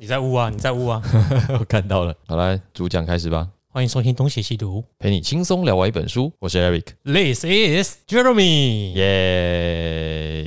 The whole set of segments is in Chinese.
你在污啊，你在污啊！我看到了，好来主讲开始吧，欢迎收听《东邪西毒。陪你轻松聊完一本书，我是 Eric，》，This is Jeremy。耶、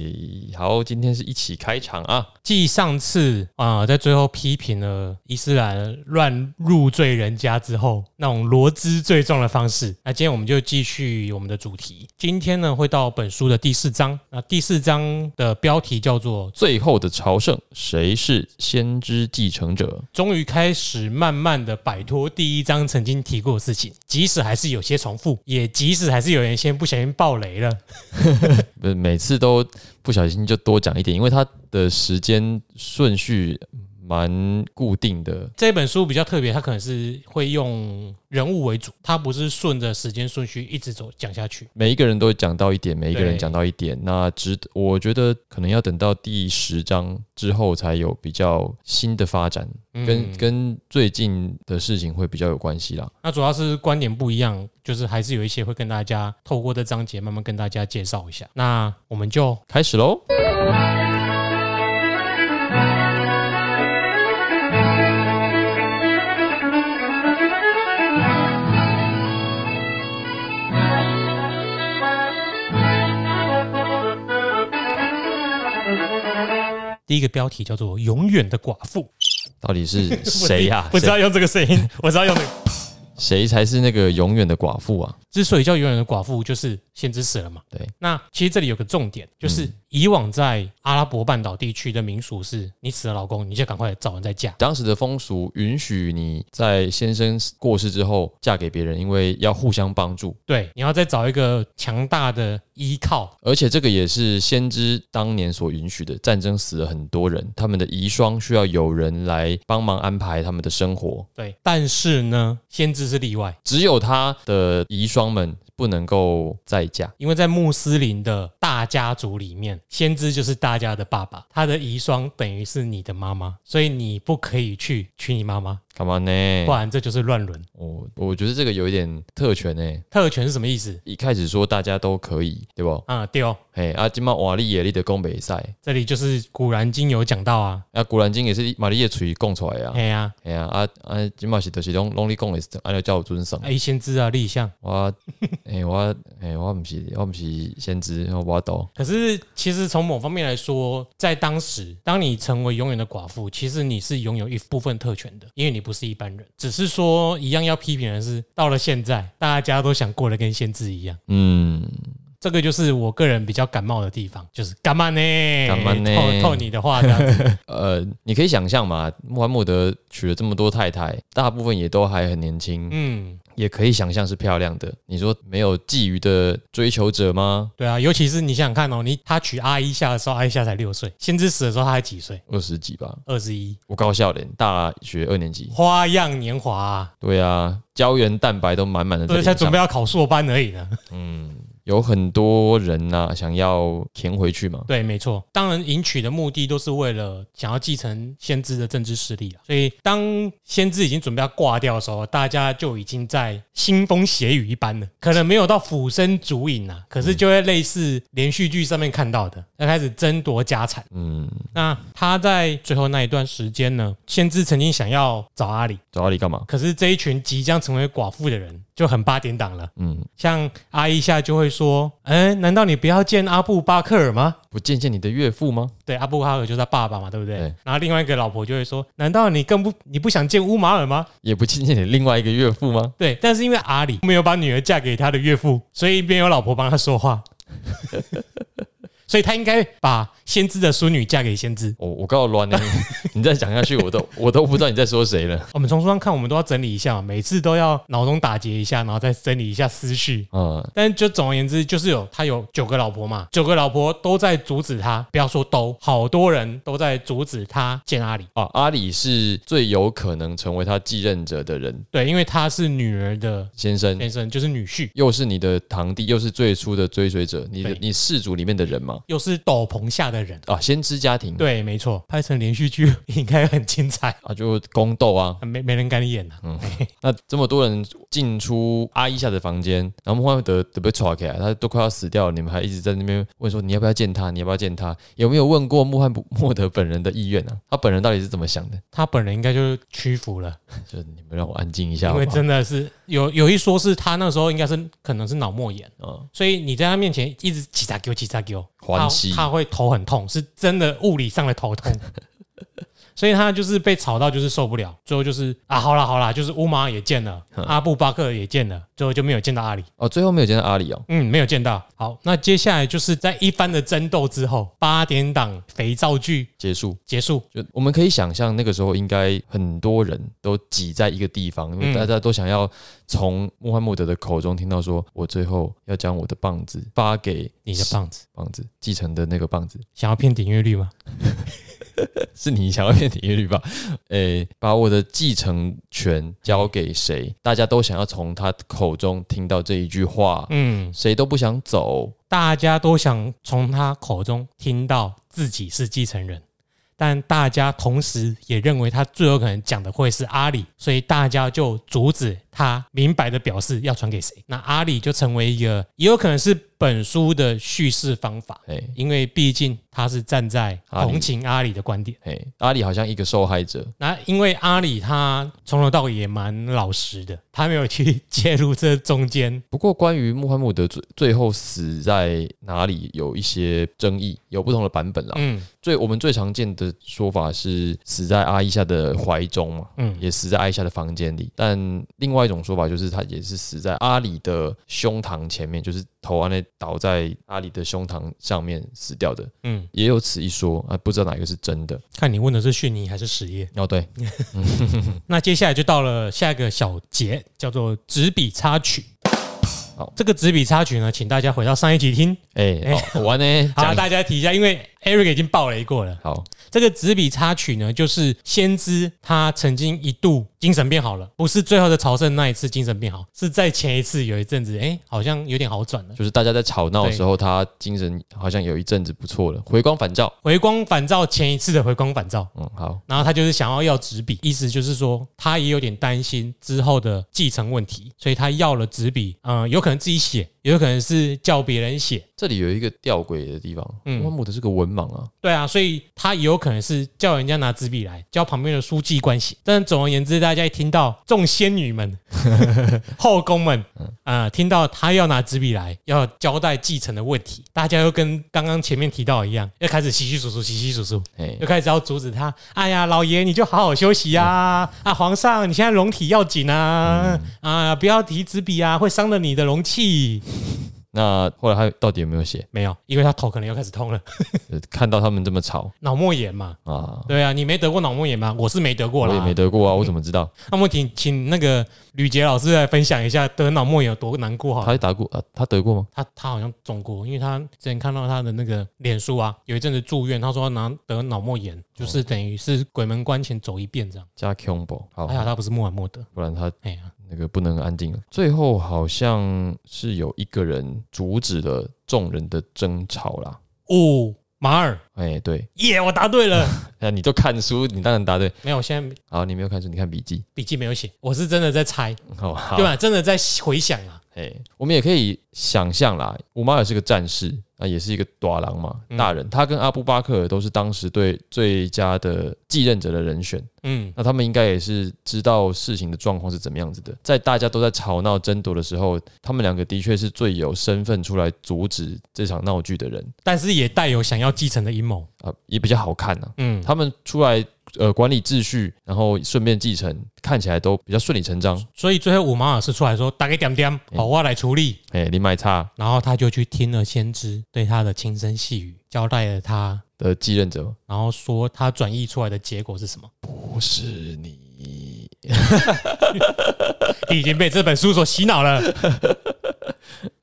好，今天是一起开场啊，继上次啊、在最后批评了伊斯兰乱入罪人家之后，那种罗织罪状的方式，那今天我们就继续我们的主题。今天呢，会到本书的第四章。那第四章的标题叫做最后的朝圣，谁是先知继承者？终于开始慢慢的摆脱第一章曾经提过的事情，即使还是有些重复，也即使还是有人先不小心爆雷了。不 是每次都不小心就多讲一点，因为它的时间顺序蛮固定的。这本书比较特别，它可能是会用人物为主，它不是顺着时间顺序一直走讲下去。每一个人都会讲到一点，每一个人讲到一点，那值我觉得可能要等到第十章之后才有比较新的发展，跟嗯跟最近的事情会比较有关系啦。那主要是观点不一样，就是还是有一些会跟大家透过这章节慢慢跟大家介绍一下。那我们就开始喽。第一个标题叫做“永远的寡妇到底是 ”，谁呀、不知道用这个声音，我知道用这个。谁谁才是那个永远的寡妇啊？之所以叫永远的寡妇，就是先知死了嘛。对，那其实这里有个重点，就是以往在阿拉伯半岛地区的民俗是，你死了老公，你就赶快找人再嫁。当时的风俗允许你在先生过世之后嫁给别人，因为要互相帮助，对，你要再找一个强大的依靠。而且这个也是先知当年所允许的。战争死了很多人，他们的遗孀需要有人来帮忙安排他们的生活，对，但是呢，先知是例外，只有他的遗孀们不能够再嫁。因为在穆斯林的大家族里面，先知就是大家的爸爸，他的遗孀等于是你的妈妈，所以你不可以去娶你妈妈，干嘛呢不？然这就是乱伦。我我觉得这个有一点特权呢。特权是什么意思？一开始说大家都可以，对不？啊，对哦，嘿，啊，今嘛瓦利耶利的宫北赛，这里就是《古兰经》有讲到啊，啊，古兰经也是玛丽叶嘴供出来的啊。哎呀、哎呀，啊啊，今嘛是就是拢拢你讲的是按照叫我尊上。哎，先知啊，立项。我，哎我，哎我不是我不是先知，我懂。可是，其实从某方面来说，在当时，当你成为永远的寡妇，其实你是拥有一部分特权的，因为你不是一般人。只是说，一样要批评的是，到了现在，大家都想过得跟先知一样。嗯，这个就是我个人比较感冒的地方，就是干嘛呢？干嘛呢 透透你的话这样子，呃，你可以想象嘛，穆罕默德娶了这么多太太，大部分也都还很年轻，嗯，也可以想象是漂亮的。你说没有觊觎的追求者吗？对啊，尤其是你想想看哦，你他娶阿伊夏的时候，阿伊夏才六岁，先知死的时候他才几岁？二十几吧，二十一，我高校的，大学二年级。花样年华、啊，对啊，胶原蛋白都满满的在所以脸上，才准备要考硕班而已呢。有很多人呐、想要填回去嘛。对，没错。当然，迎娶的目的都是为了想要继承先知的政治势力啊。所以，当先知已经准备要挂掉的时候，大家就已经在腥风血雨一般了。可能没有到俯身逐影啊，可是就会类似连续剧上面看到的，要开始争夺家产。嗯，那他在最后那一段时间呢，先知曾经想要找阿里，找阿里干嘛？可是这一群即将成为寡妇的人就很八点档了。嗯，像阿一下就会说：“哎，难道你不要见阿布巴克尔吗？”不见见你的岳父吗？对，阿布哈尔就是他爸爸嘛，对不对？对然后另外一个老婆就会说：“难道你更不你不想见乌马尔吗也不见见你另外一个岳父吗？？”对，但是因为阿里没有把女儿嫁给他的岳父，所以一边有老婆帮他说话，所以他应该把先知的孙女嫁给先知。我我告诉乱呢，你再讲下去，我都我都不知道你在说谁了。我们从书上看，我们都要整理一下，每次都要脑中打结一下，然后再整理一下思绪。嗯，但就总而言之，就是有他有九个老婆嘛，九个老婆都在阻止他，不要说都，好多人都在阻止他见阿里。啊，阿里是最有可能成为他继任者的人，对，因为他是女儿的先生先生，就是女婿。又是你的堂弟，又是最初的追随者，你的你氏族里面的人嘛。又是斗篷下的人。啊，先知家庭，对，没错，拍成连续剧应该很精彩，啊，就宫斗啊，没没人敢演啊。那这么多人进出阿伊夏的房间，然后穆罕默德都被抓起来，他都快要死掉了，你们还一直在那边问说你要不要见他，你要不要见他？有没有问过 穆罕默德本人的意愿啊？他本人到底是怎么想的？他本人应该就是屈服了，就是你们让我安静一下好不好，因为真的是有有一说是他那时候应该是可能是脑膜炎，嗯，所以你在他面前一直起咋给我起咋给我，他会头很痛，是真的物理上的头痛。所以他就是被吵到，就是受不了，最后就是啊，好啦好啦，就是乌马也见了，嗯。阿布巴克也见了，最后就没有见到阿里，哦，最后没有见到阿里哦，嗯，没有见到。好，那接下来就是在一番的争斗之后，八点档肥皂剧结束。结束，就我们可以想象，那个时候应该很多人都挤在一个地方，因为嗯。大家都想要从穆罕默德的口中听到说，我最后要将我的棒子发给你的棒子。棒子继承的那个棒子，想要骗点阅率吗？是你想要骗点阅率吧？诶，把我的继承权交给谁？大家都想要从他口中听到这一句话，嗯，谁都不想走。大家都想从他口中听到自己是继承人，但大家同时也认为他最有可能讲的会是阿里，所以大家就阻止他明白的表示要传给谁。那阿里就成为一个，也有可能是本书的叙事方法，诶因为毕竟他是站在同情阿里的观点。哎，阿里好像一个受害者，那因为阿里他从头到尾也蛮老实的，他没有去介入这中间。不过，关于穆罕默德最最后死在哪里，有一些争议，有不同的版本啦。嗯最我们最常见的说法是死在阿伊夏的怀中嘛，嗯，也死在阿伊夏的房间里。但另外一种说法就是他也是死在阿里的胸膛前面，就是头安内倒在阿里的胸膛上面死掉的，嗯，也有此一说啊，不知道哪个是真的。看你问的是逊尼还是实业。哦，对，那接下来就到了下一个小节，叫做纸笔插曲。好这个纸笔插曲呢，请大家回到上一集听。哎、哎好，我完呢，好，大家提一下，因为 Eric 已经爆雷过了。好，这个纸笔插曲呢，就是先知他曾经一度精神变好了，不是最后的朝圣那一次精神变好，是在前一次有一阵子，哎，好像有点好转了。就是大家在吵闹的时候，他精神好像有一阵子不错了，回光返照。回光返照前一次的回光返照，嗯，好，然后他就是想要要纸笔，意思就是说他也有点担心之后的继承问题，所以他要了纸笔，嗯、有可能自己写，也有可能是叫别人写，这里有一个吊诡的地方，嗯穆罕默德是个文盲啊，对啊，所以他也有可能是叫人家拿纸笔来，叫旁边的书记官写。但总而言之，大家一听到众仙女们、后宫们，啊、听到他要拿纸笔来，要交代继承的问题，大家又跟刚刚前面提到一样，又开始稀稀疏疏、稀稀疏疏，哎又，开始要阻止他。哎呀，老爷你就好好休息呀、啊！皇上你现在龙体要紧啊！啊，不要提纸笔啊，会伤了你的龙气。那后来他到底有没有写？没有，因为他头可能又开始痛了，呃 看到他们这么吵脑膜炎嘛。啊，对啊，你没得过脑膜炎吗？我是没得过啦。我也没得过啊，我怎么知道？那么请请那个吕杰老师来分享一下得脑膜炎有多难过好了。他打过啊？他得过吗？他他好像中过，因为他之前看到他的那个脸书啊，有一阵子住院，他说拿得脑膜炎，就是等于是鬼门关前走一遍这样。加 combo 好还，好他不是穆罕默德，不然他哎呀，那个不能安静了。最后好像是有一个人阻止了众人的争吵啦。哦，马尔，哎，对，耶，我答对了。那你都看书，你当然答对。没有，我现在好，你没有看书，你看笔记。笔记没有写，我是真的在猜，哦，好对，吧？真的在回想啊。哎，我们也可以想象啦，五马尔是个战士，啊，也是一个短狼嘛，嗯大人。他跟阿布巴克尔都是当时对最佳的继任者的人选。嗯，那他们应该也是知道事情的状况是怎么样子的，在大家都在吵闹争夺的时候，他们两个的确是最有身份出来阻止这场闹剧的人但是也带有想要继承的阴谋。啊，也比较好看呐、嗯，他们出来呃管理秩序，然后顺便继承，看起来都比较顺理成章。所以最后五马尔是出来说打给点点，好，我来处理。哎，林买差然后他就去听了先知对他的轻声细语，交代了他，的继任者然后说他转译出来的结果是什么。不是你，你已经被这本书所洗脑了。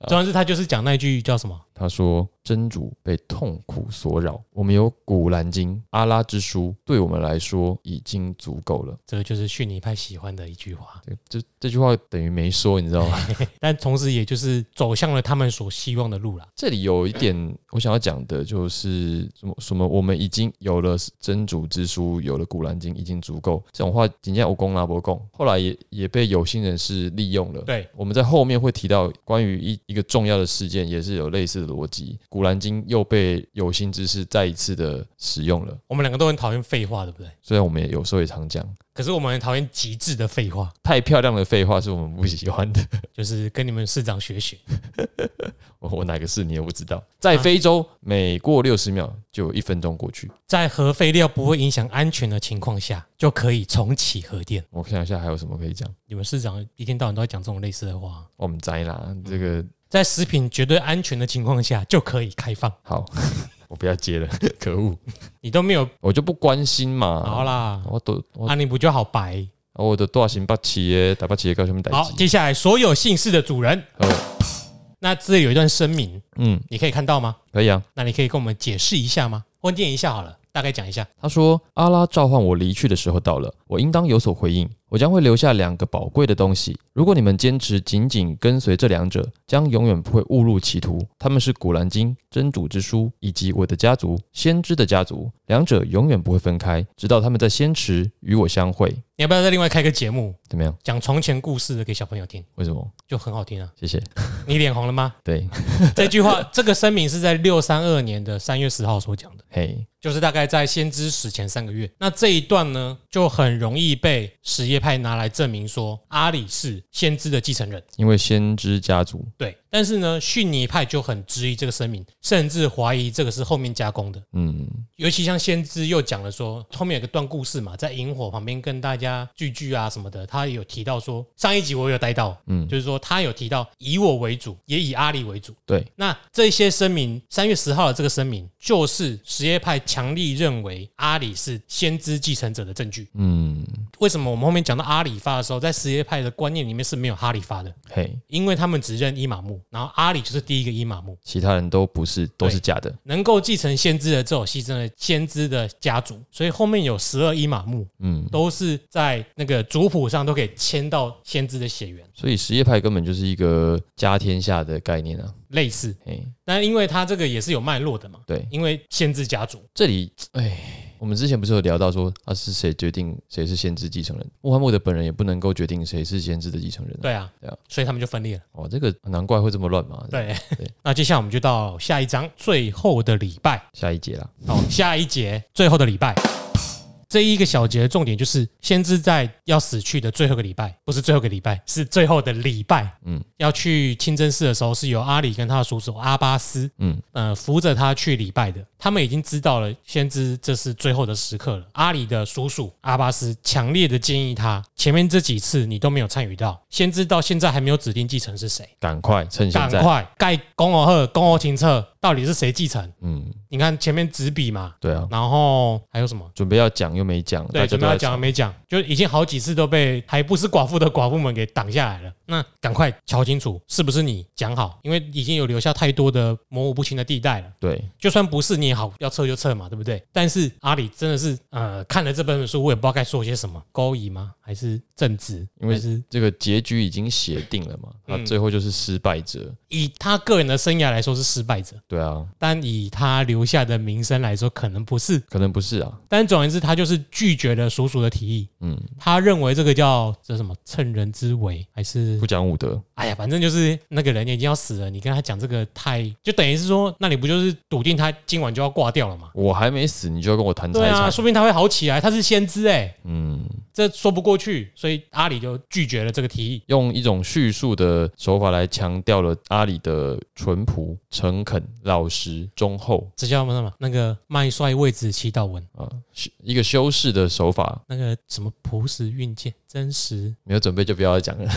主要是他就是讲那句叫什么？他说：“真主被痛苦所扰，我们有古兰经、阿拉之书，对我们来说已经足够了。这个就是逊尼派喜欢的一句话，对”这这句话等于没说，你知道吗？但同时也就是走向了他们所希望的路啦。这里有一点我想要讲的，就是什么什么，我们已经有了真主之书，有了古兰经，已经足够。这种话，今天我公拉伯贡，后来也也被有心人士利用了。对，我们在后面会提到关于一一个重要的事件，也是有类似的逻辑。古兰经又被有心之士再一次的使用了。我们两个都很讨厌废话，对不对？虽然我们也有时候也常讲，可是我们很讨厌极致的废话，太漂亮的废话是我们不喜欢的。就是跟你们市长学学。我我哪个是你也不知道。在非洲，每过六十秒就有一分钟过去。在核废料不会影响安全的情况下，就可以重启核电。我看一下还有什么可以讲。你们市长一天到晚都在讲这种类似的话。我们摘啦，这个在食品绝对安全的情况下，就可以开放。好，我不要接了，可恶，你都没有我就不关心嘛。好啦，我都我啊，你不就好白？我的大型八企业打八企业高什么代好，接下来所有姓氏的主人，呃，那这里有一段声明，嗯，你可以看到吗？可以啊。那你可以跟我们解释一下吗？或念一下好了，大概讲一下。他说：“阿拉召唤我离去的时候到了，我应当有所回应。我将会留下两个宝贵的东西。如果你们坚持紧紧跟随这两者，将永远不会误入歧途。他们是古兰经、真主之书以及我的家族先知的家族，两者永远不会分开，直到他们在先池与我相会。你要不要再另外开个节目，怎么样？讲从前故事的给小朋友听，为什么？就很好听啊？谢谢。你脸红了吗？对，这句话，这个声明是在六三二年的三月十号所讲的。嘿，就是大概在先知死前三个月，那这一段呢，就很容易被什叶派拿来证明说阿里是先知的继承人。因为先知家族，对，但是呢，逊尼派就很质疑这个声明，甚至怀疑这个是后面加工的。嗯，尤其像先知又讲了说，后面有个段故事嘛，在萤火旁边跟大家聚聚啊什么的，他有提到说，上一集我有带到，嗯就是说他有提到以我为主，也以阿里为主。对，那这些声明，三月十号的这个声明，就是什叶派强力认为阿里是先知继承者的证据。嗯，为什么我们后面讲到阿里发的时候，在什叶派的观念里面是没有哈里发的？嘿，因为他们只认伊玛目，然后阿里就是第一个伊玛目，其他人都不是，都是假的。能够继承先知的只有牺牲的先知的家族，所以后面有十二伊玛目，嗯，都是在那个族谱上都可以签到先知的血缘，所以什叶派根本就是一个家天下的概念啊。类似。哎，但因为他这个也是有脉络的嘛，对，因为先知家族，这里，哎，我们之前不是有聊到说，啊是谁决定谁是先知继承人？穆罕默德本人也不能够决定谁是先知的继承人、啊。对啊，对啊所以他们就分裂了。哦，这个难怪会这么乱嘛。，对对，那接下来我们就到下一章最后的礼拜。下一节啦。哦，下一节最后的礼拜，这一个小节的重点就是，先知在要死去的最后一个礼拜，不是最后一个礼拜，是最后的礼拜。嗯，要去清真寺的时候，是由阿里跟他的叔叔阿巴斯，嗯，呃，扶着他去礼拜的。他们已经知道了，先知这是最后的时刻了。阿里的叔叔阿巴斯强烈的建议他，前面这几次你都没有参与到，先知到现在还没有指定继承是谁，赶快趁现在。赶快盖公俄赫公俄清澈，到底是谁继承？嗯，你看前面纸笔嘛，对啊，然后还有什么？准备要讲又没讲，对，准备要讲又没讲，就已经好几次都被还不是寡妇的寡妇们给挡下来了。那赶快瞧清楚是不是你讲好，因为已经有留下太多的模糊不清的地带了。对，就算不是你也好，要撤就撤嘛，对不对？但是阿里真的是呃看了这本书，我也不知道该说些什么，勾引吗？还是正直？因为是这个结局已经写定了嘛，那嗯最后就是失败者。以他个人的生涯来说是失败者，对啊，但以他留下的名声来说，可能不是。可能不是啊。但总而言之，他就是拒绝了叔叔的提议。嗯，他认为这个叫这什么趁人之危，还是不讲武德。哎呀，反正就是那个人已经要死了，你跟他讲这个太，就等于是说，那你不就是笃定他今晚就要挂掉了吗？我还没死，你就要跟我谈财对啊，产。说不定他会好起来，他是先知哎、嗯，这说不过去，所以阿里就拒绝了这个提议。用一种叙述的手法来强调了阿里的淳朴、诚恳、老实、忠厚这叫什么？那个麦帅位置祈祷文，啊，修一个修饰的手法。那个什么朴实运剑，真实，没有准备就不要再讲了。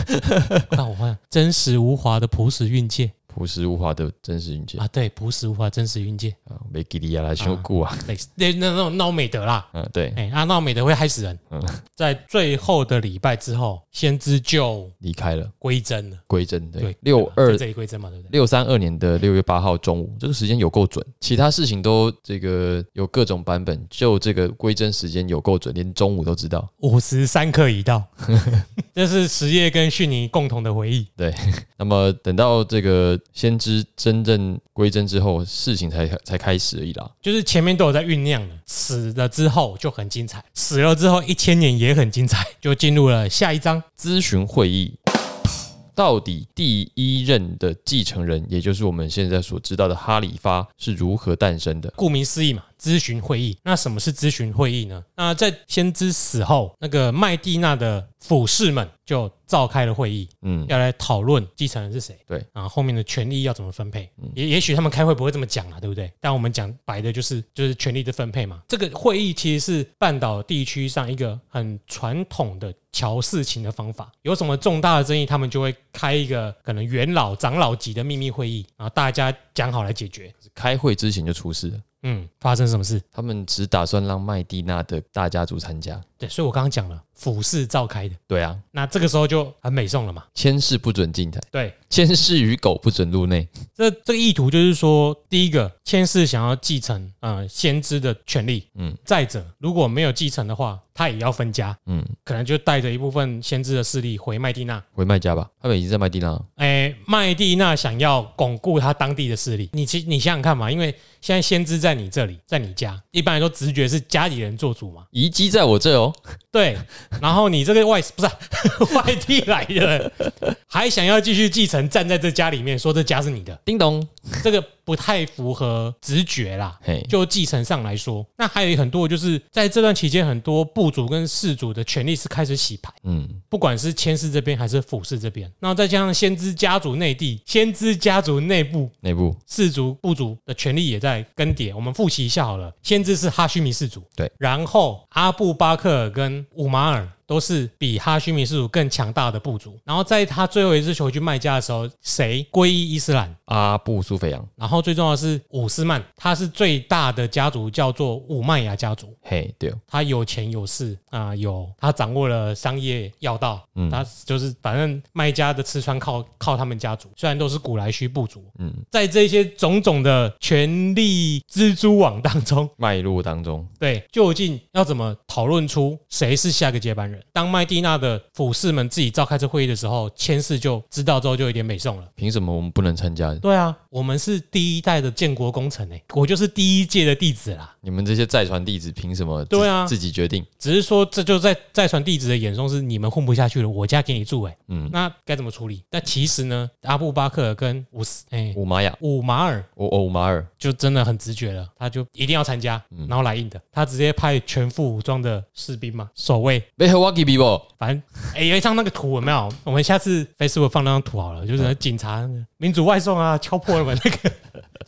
那 我换真实无华的朴实运剑，朴实无华的真实云界啊，对，朴实无华真实云界，啊，没给利亚来修故啊，那那那种闹美德啦。嗯，对，哎，啊，闹美德会害死人。嗯在最后的礼拜之后，先知就离开了归真了。归真，对对，，六二这里归真嘛，对不对？六三二年的六月八号中午，这个时间有够准，其他事情都这个有各种版本，就这个归真时间有够准，连中午都知道。五时三刻已到，这是实业跟逊尼共同的回忆。对那么等到这个先知真正归真之后，事情才才开始而已啦。就是前面都有在酝酿了，死了之后就很精彩，死了之后一千年也很精彩，就进入了下一章。咨询会议，到底第一任的继承人，也就是我们现在所知道的哈里发是如何诞生的？顾名思义嘛，咨询会议。那什么是咨询会议呢？那在先知死后，那个麦地那的辅士们就召开了会议，嗯，要来讨论继承人是谁，对啊，后面的权利要怎么分配。也也许他们开会不会这么讲啊，对不对？但我们讲白的就是就是权力的分配嘛。这个会议其实是半岛地区上一个很传统的瞧事情的方法。有什么重大的争议，他们就会开一个可能元老、长老级的秘密会议，然后大家讲好来解决。开会之前就出事了。嗯，发生什么事？他们只打算让麦蒂娜的大家族参加。对，所以我刚刚讲了，府事召开的，对啊，那这个时候就很美颂了嘛。千事不准进台，对，千事与狗不准入内。这这个意图就是说，第一个，千世想要继承呃先知的权利，嗯。嗯，再者，如果没有继承的话，他也要分家，嗯，可能就带着一部分先知的势力回麦地那。回麦家吧，他们已经在麦蒂娜了。哎，麦地那想要巩固他当地的势力，你其你想想看嘛，因为现在先知在你这里，在你家，一般来说直觉是家里人做主嘛，遗迹在我这哦，对，然后你这个外不是、啊、外地来的，还想要继续继承，站在这家里面说这家是你的，叮咚，这个不太符合直觉啦。嘿，就继承上来说，那还有很多就是在这段期间，很多部族跟氏族的权力是开始洗牌，嗯，不管是千氏这边还是府氏这边，然后再加上先知家族内地、先知家族内部内部。氏族部族的权力也在更迭。我们复习一下好了，先知是哈须弥氏族，对，然后阿布巴克尔跟五马尔。都是比哈希米氏族更强大的部族，然后在他最后一次求去麦加的时候，谁皈依伊斯兰？阿布苏菲扬，然后最重要的是伍斯曼，他是最大的家族，叫做伍曼雅家族。嘿，对。哦，他有钱有势啊、有他掌握了商业要道，嗯。他就是反正卖家的吃穿靠靠他们家族，虽然都是古来须部族，嗯，在这些种种的权力蜘蛛网当中，脉络当中，对，究竟要怎么讨论出谁是下个接班人？当麦蒂娜的府士们自己召开这会议的时候，千世就知道之后就有点美送了。凭什么我们不能参加？对啊，我们是第一代的建国功臣诶，我就是第一届的弟子啦。你们这些再传弟子凭什么自？对啊自己决定。只是说，这就在在传弟子的眼中是你们混不下去了，我家给你住诶，嗯，那该怎么处理？但其实呢，阿布巴克尔跟伍斯哎五玛雅，伍马尔我欧马尔，就真的很直觉了，他就一定要参加，嗯然后来硬的，他直接派全副武装的士兵嘛，守卫。被和我给比不？反正哎、有一张那个图有没有？我们下次 Facebook 放那张图好了，就是警察那个民主外送啊，敲破了门那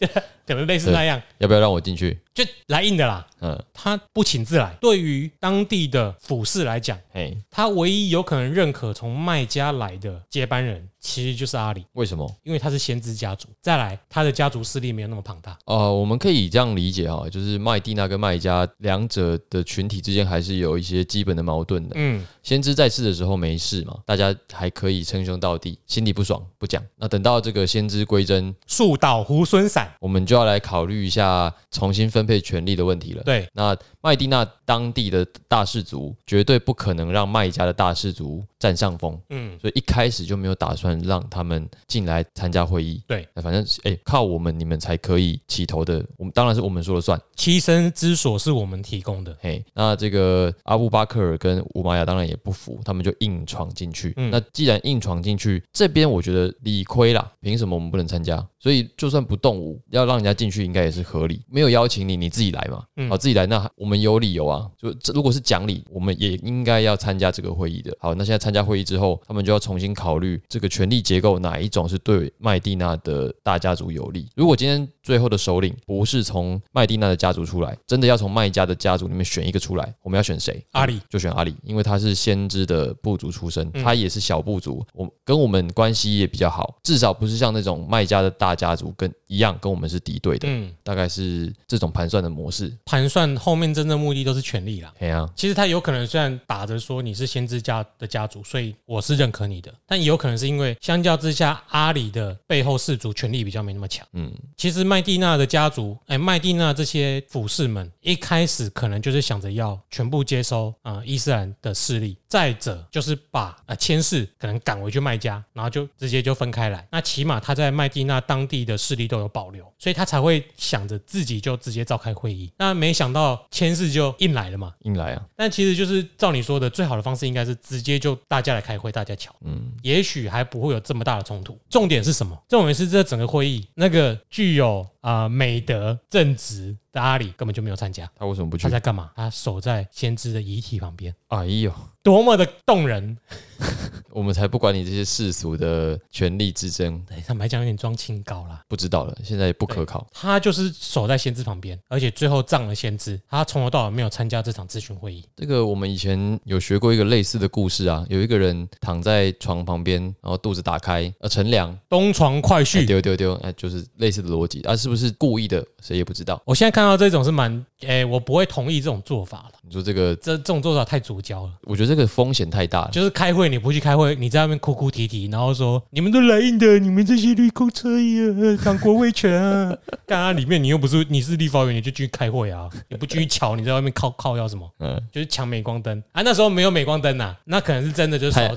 个，可能类似那样，要不要让我进去？就来硬的啦。嗯，他不请自来，对于当地的府市来讲，哎，他唯一有可能认可从卖家来的接班人，其实就是阿里，为什么？因为他是先知家族。再来，他的家族势力没有那么庞大。呃，我们可以这样理解哈，就是麦蒂娜跟麦家两者的群体之间还是有一些基本的矛盾的。嗯，先知在世的时候没事嘛，大家还可以称兄道弟，心里不爽不讲。那等到这个先知归真，树倒猢狲散。我们就要来考虑一下重新分配权力的问题了。对，那麦蒂娜当地的大氏族绝对不可能让麦家的大氏族占上风，嗯，所以一开始就没有打算让他们进来参加会议。对，那反正哎、靠我们你们才可以起头的，我们当然是我们说了算。栖身之所是我们提供的。嘿，那这个阿布巴克尔跟乌玛雅当然也不服，他们就硬闯进去。嗯那既然硬闯进去，这边我觉得理亏啦，凭什么我们不能参加？所以就算不动武，要让人家进去应该也是合理。没有邀请你，你自己来嘛。嗯好，自己来，那我们有理由啊。就这如果是讲理，我们也应该要参加这个会议的。好，那现在参加会议之后，他们就要重新考虑这个权力结构哪一种是对麦地那的大家族有利。如果今天最后的首领不是从麦地那的家族出来，真的要从麦家的家族里面选一个出来，我们要选谁？阿里就选阿里，因为他是先知的部族出身，嗯他也是小部族，我跟我们关系也比较好，至少不是是像那种麦家的大家族跟一样跟我们是敌对的，嗯，大概是这种盘算的模式。盘算后面真正目的都是权力啦。哎呀，其实他有可能虽然打着说你是先知家的家族，所以我是认可你的，但也有可能是因为相较之下，阿里的背后氏族权力比较没那么强。嗯，其实麦地那的家族，哎，麦地那这些武士们一开始可能就是想着要全部接收啊、呃伊斯兰的势力，再者就是把呃千世可能赶回去卖家，然后就直接就分开来。那起码他在麦地那当地的势力都有保留，所以他才会想着自己就直接召开会议。那没想到千世就硬来了嘛，硬来啊，但其实就是照你说的，最好的方式应该是直接就大家来开会，大家瞧，嗯，也许还不会有这么大的冲突。重点是什么？重点是这整个会议那个具有啊、呃美德正直的阿里根本就没有参加，他为什么不去他？在干嘛？他守在先知的遗体旁边，哎呦，多么的动人！我们才不管你这些世俗的权力之争，哎，坦白讲有点装清高啦。不知道了，现在也不可靠。他就是守在先知旁边，而且最后葬了先知。他从头到尾没有参加这场咨询会议。这个我们以前有学过一个类似的故事啊，有一个人躺在床旁边，然后肚子打开，呃，乘凉，东床快哎婿，丢丢丢，哎，就是类似的逻辑啊，是不是故意的，谁也不知道。我现在看到这种是蛮，哎，我不会同意这种做法了。你说这个，这这种做法太主教了。我觉得这个风险太大了。就是开会你不去开会，你在外面哭哭啼啼，然后说你们都来硬的，你们这些绿公车呀，党国威权啊！干啊，里面你又不是你是立法委员，你就继续开会啊，你不继续瞧，你在外面靠靠要什么？嗯，就是抢镁光灯啊！那时候没有镁光灯呐、那可能是真的就是太太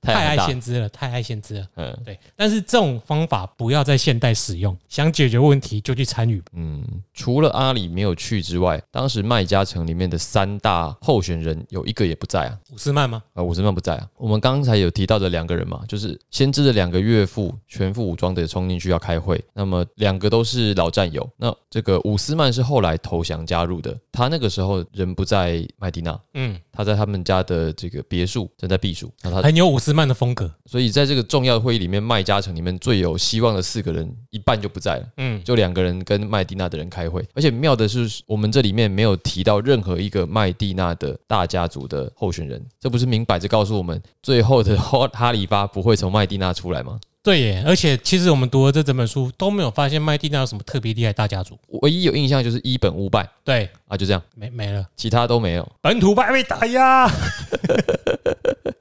太太爱，先知了，太爱先知了。嗯对，但是这种方法不要在现代使用，想解决问题就去参与。嗯，除了阿里没有去之外，当时麦加城里面的三大候选人有一个也不在啊，伍斯曼吗？啊，伍斯曼不在啊。我们刚才有提到的两个人嘛，就是先知的两个岳父全副武装的冲进去要开会，那么两个都是老战友。那这个伍斯曼是后来投降加入的，他那个时候人不在麦迪娜，嗯，他在他们家的这个别墅正在避暑。那他很有伍斯曼的风格。所以在这个重要的会议里面，麦加城里面最有希望的四个人，一半就不在了。嗯，就两个人跟麦迪娜的人开会，而且妙的是，我们这里面没有提到任何一个麦地那的大家族的候选人，这不是明摆着告诉我们，最后的哈哈里发不会从麦地那出来吗？对耶，而且其实我们读了这整本书都没有发现麦地那有什么特别厉害大家族。唯一有印象就是一本乌拜对，啊，就这样，没没了。其他都没有。本土派被打压。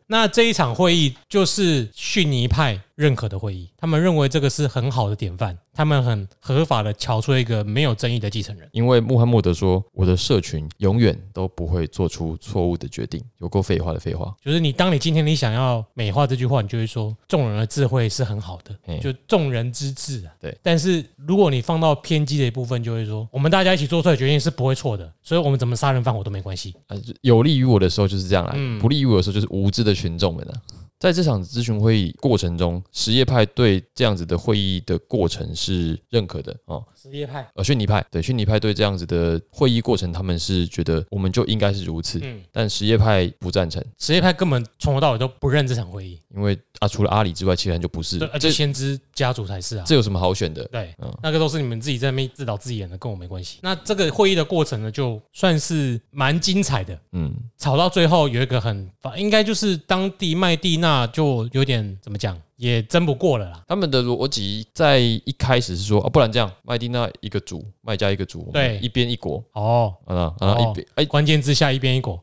那这一场会议就是逊尼派认可的会议，他们认为这个是很好的典范，他们很合法的瞧出了一个没有争议的继承人。因为穆罕默德说，我的社群永远都不会做出错误的决定，有够废话的废话。就是你，当你今天你想要美化这句话，你就会说众人的智慧是很好的，嗯就众人之智啊。对。但是如果你放到偏激的一部分，就会说我们大家一起做出来的决定是不会错的，所以我们怎么杀人放火都没关系。啊，有利于我的时候就是这样啦，嗯不利于我的时候就是无知的群众们啊。在这场咨询会议过程中，什叶派对这样子的会议的过程是认可的哦。实业派，呃，逊尼派对逊尼派对这样子的会议过程，他们是觉得我们就应该是如此，嗯，但什叶派不赞成，什叶派根本从头到尾都不认这场会议，因为啊，除了阿里之外，其他人就不是对，而且这先知家族才是啊。这有什么好选的？对嗯，那个都是你们自己在那边自导自演的，跟我没关系。那这个会议的过程呢，就算是蛮精彩的。嗯，吵到最后有一个很，应该就是当地卖地那就有点怎么讲，也争不过了啦。他们的逻辑在一开始是说啊，不然这样，麦地那一个组，麦家一个组，对一边一国哦，啊啊，哦一边哎关键之下一边一国，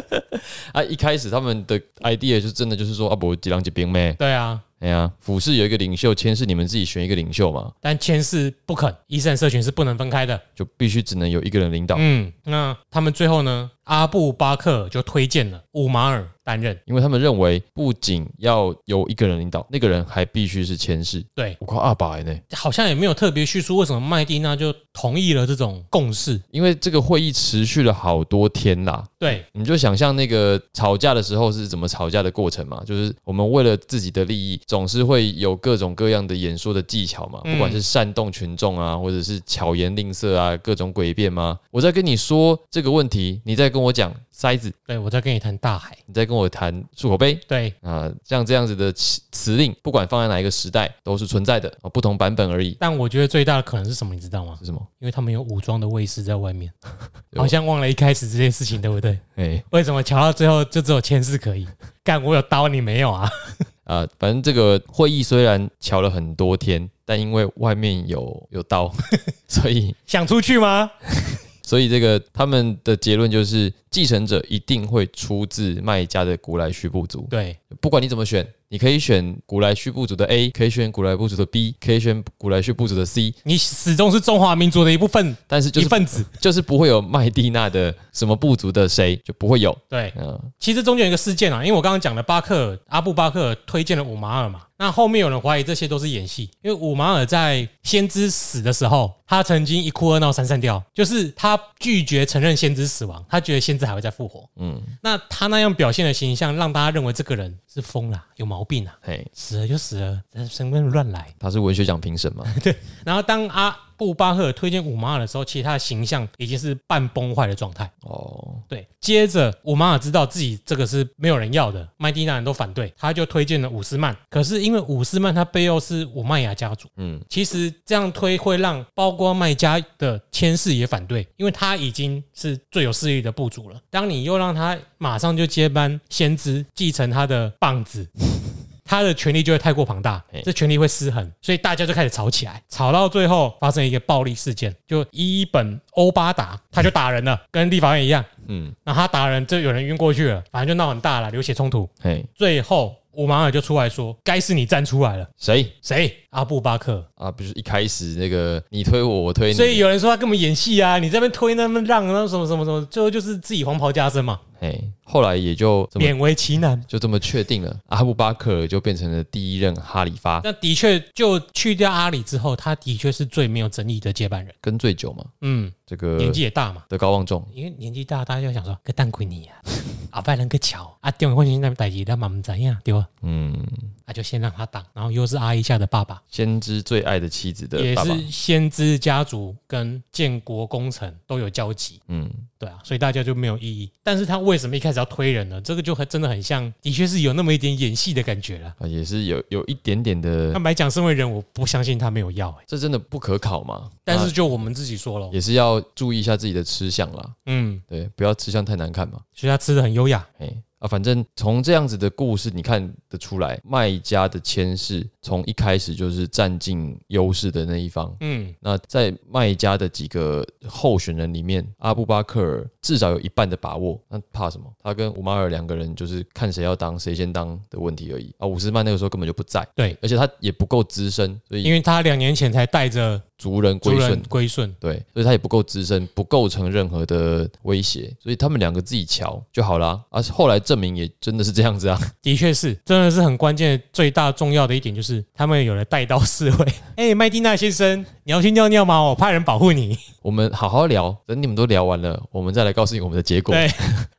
啊，一开始他们的 idea 就真的就是说啊，不几两几兵咩？对啊。哎呀，府市有一个领袖，千是你们自己选一个领袖嘛，但千世不肯，伊斯兰社群是不能分开的。就必须只能有一个人领导，嗯，那他们最后呢，阿布巴克就推荐了乌马尔担任。因为他们认为不仅要有一个人领导，那个人还必须是签氏。对，我靠，阿爸呢？好像也没有特别叙述为什么麦蒂娜就同意了这种共识。因为这个会议持续了好多天啦，对，你就想象那个吵架的时候是怎么吵架的过程嘛，就是我们为了自己的利益，总是会有各种各样的演说的技巧嘛，嗯不管是煽动群众啊，或者是巧言令色啊，各种诡辩嘛。我在跟你说这个问题，你在跟我讲塞子，对我在跟你谈大海。你在跟我谈漱口杯。对，啊，像这样子的词词令，不管放在哪一个时代，都是存在的啊，不同版本而已。但我觉得最大的可能是什么，你知道吗？是什么？因为他们有武装的卫士在外面，好像忘了一开始这件事情，对不对？哎、为什么瞧到最后就只有签字可以干？我有刀，你没有啊？啊，反正这个会议虽然瞧了很多天，但因为外面有有刀，所以想出去吗？所以这个他们的结论就是，继承者一定会出自卖家的古来虚部族。对，不管你怎么选，你可以选古来虚部族的 A，可以选古来部族的 B，可以选古来虚部族的 C，你始终是中华民族的一部分，但是就是一份子。就是不会有麦地那的什么部族的谁就不会有。对，嗯，其实中间有一个事件啊，因为我刚刚讲的巴克尔阿布巴克尔推荐了五马尔嘛，那后面有人怀疑这些都是演戏，因为五马尔在先知死的时候，他曾经一哭二闹三上吊，就是他拒绝承认先知死亡，他觉得先知还会再复活。嗯，那他那样表现的形象，让大家认为这个人是疯了，有毛病啊，嘿，死了就死了，身边乱来。他是文学奖评审嘛？然后当阿布巴赫推荐五马尔的时候，其实他的形象已经是半崩坏的状态。哦，对，接着五马尔知道自己这个是没有人要的，麦地那人都反对，他就推荐了伍斯曼。可是因为伍斯曼他背后是武麦雅家族，嗯，其实这样推会让包括麦家的千世也反对，因为他已经是最有势力的部族了。当你又让他马上就接班先知，继承他的棒子。他的权力就会太过庞大，这权力会失衡，所以大家就开始吵起来，吵到最后发生一个暴力事件，就伊本欧巴达他就打人了，跟立法院一样，嗯，那他打人，就有人晕过去了，反正就闹很大了，流血冲突。嘿，最后五马尔就出来说：“该是你站出来了。谁”谁？阿布巴克。啊？不是一开始那个你推我，我推你，所以有人说他跟我们演戏啊，你这边推那么让，那什么什么什么，最后就是自己黄袍加身嘛，嘿，后来也就勉为其难。就这么确定了，阿布巴克尔就变成了第一任哈里发，那的确，就去掉阿里之后，他的确是最没有争议的接班人。跟最久嘛，嗯，这个年纪也大嘛，德高望重，因为年纪大，大家就想说，个蛋亏你啊，阿，拜人个巧啊，电话关系那边代志，咱嘛唔知呀，对吧？嗯，那就先让他当，然后又是阿伊夏的爸爸，先知最爱的妻子的也爸也，是先知家族跟建国工程都有交集，嗯，对啊，所以大家就没有异议。但是他为什么一开始要推人呢？这个就很真的很像，的确是有那么一点演戏的感觉了。啊，也是有有一点点的坦，白讲，身为人，我不相信他没有要、欸，这真的不可考嘛？但是啊就我们自己说了，也是要注意一下自己的吃相啦，嗯，对，不要吃相太难看嘛。所以他吃的很优雅，哎啊，反正从这样子的故事，你看得出来，卖家的牵制从一开始就是占尽优势的那一方。嗯，那在卖家的几个候选人里面，阿布巴克尔至少有一半的把握。那怕什么？他跟乌马尔两个人就是看谁要当谁先当的问题而已。啊，伍斯曼那个时候根本就不在，对，而且他也不够资深，所以因为他两年前才带着族人归顺。归顺，对，所以他也不够资深，不构成任何的威胁，所以他们两个自己瞧就好啦。而、后来证明也真的是这样子啊。的确是，真的是很关键、最大重要的一点就是他们有了带刀侍卫。哎，麦蒂娜先生，你要去尿尿吗？我派人保护你。我们好好聊，等你们都聊完了，我们再来告诉你我们的结果。对，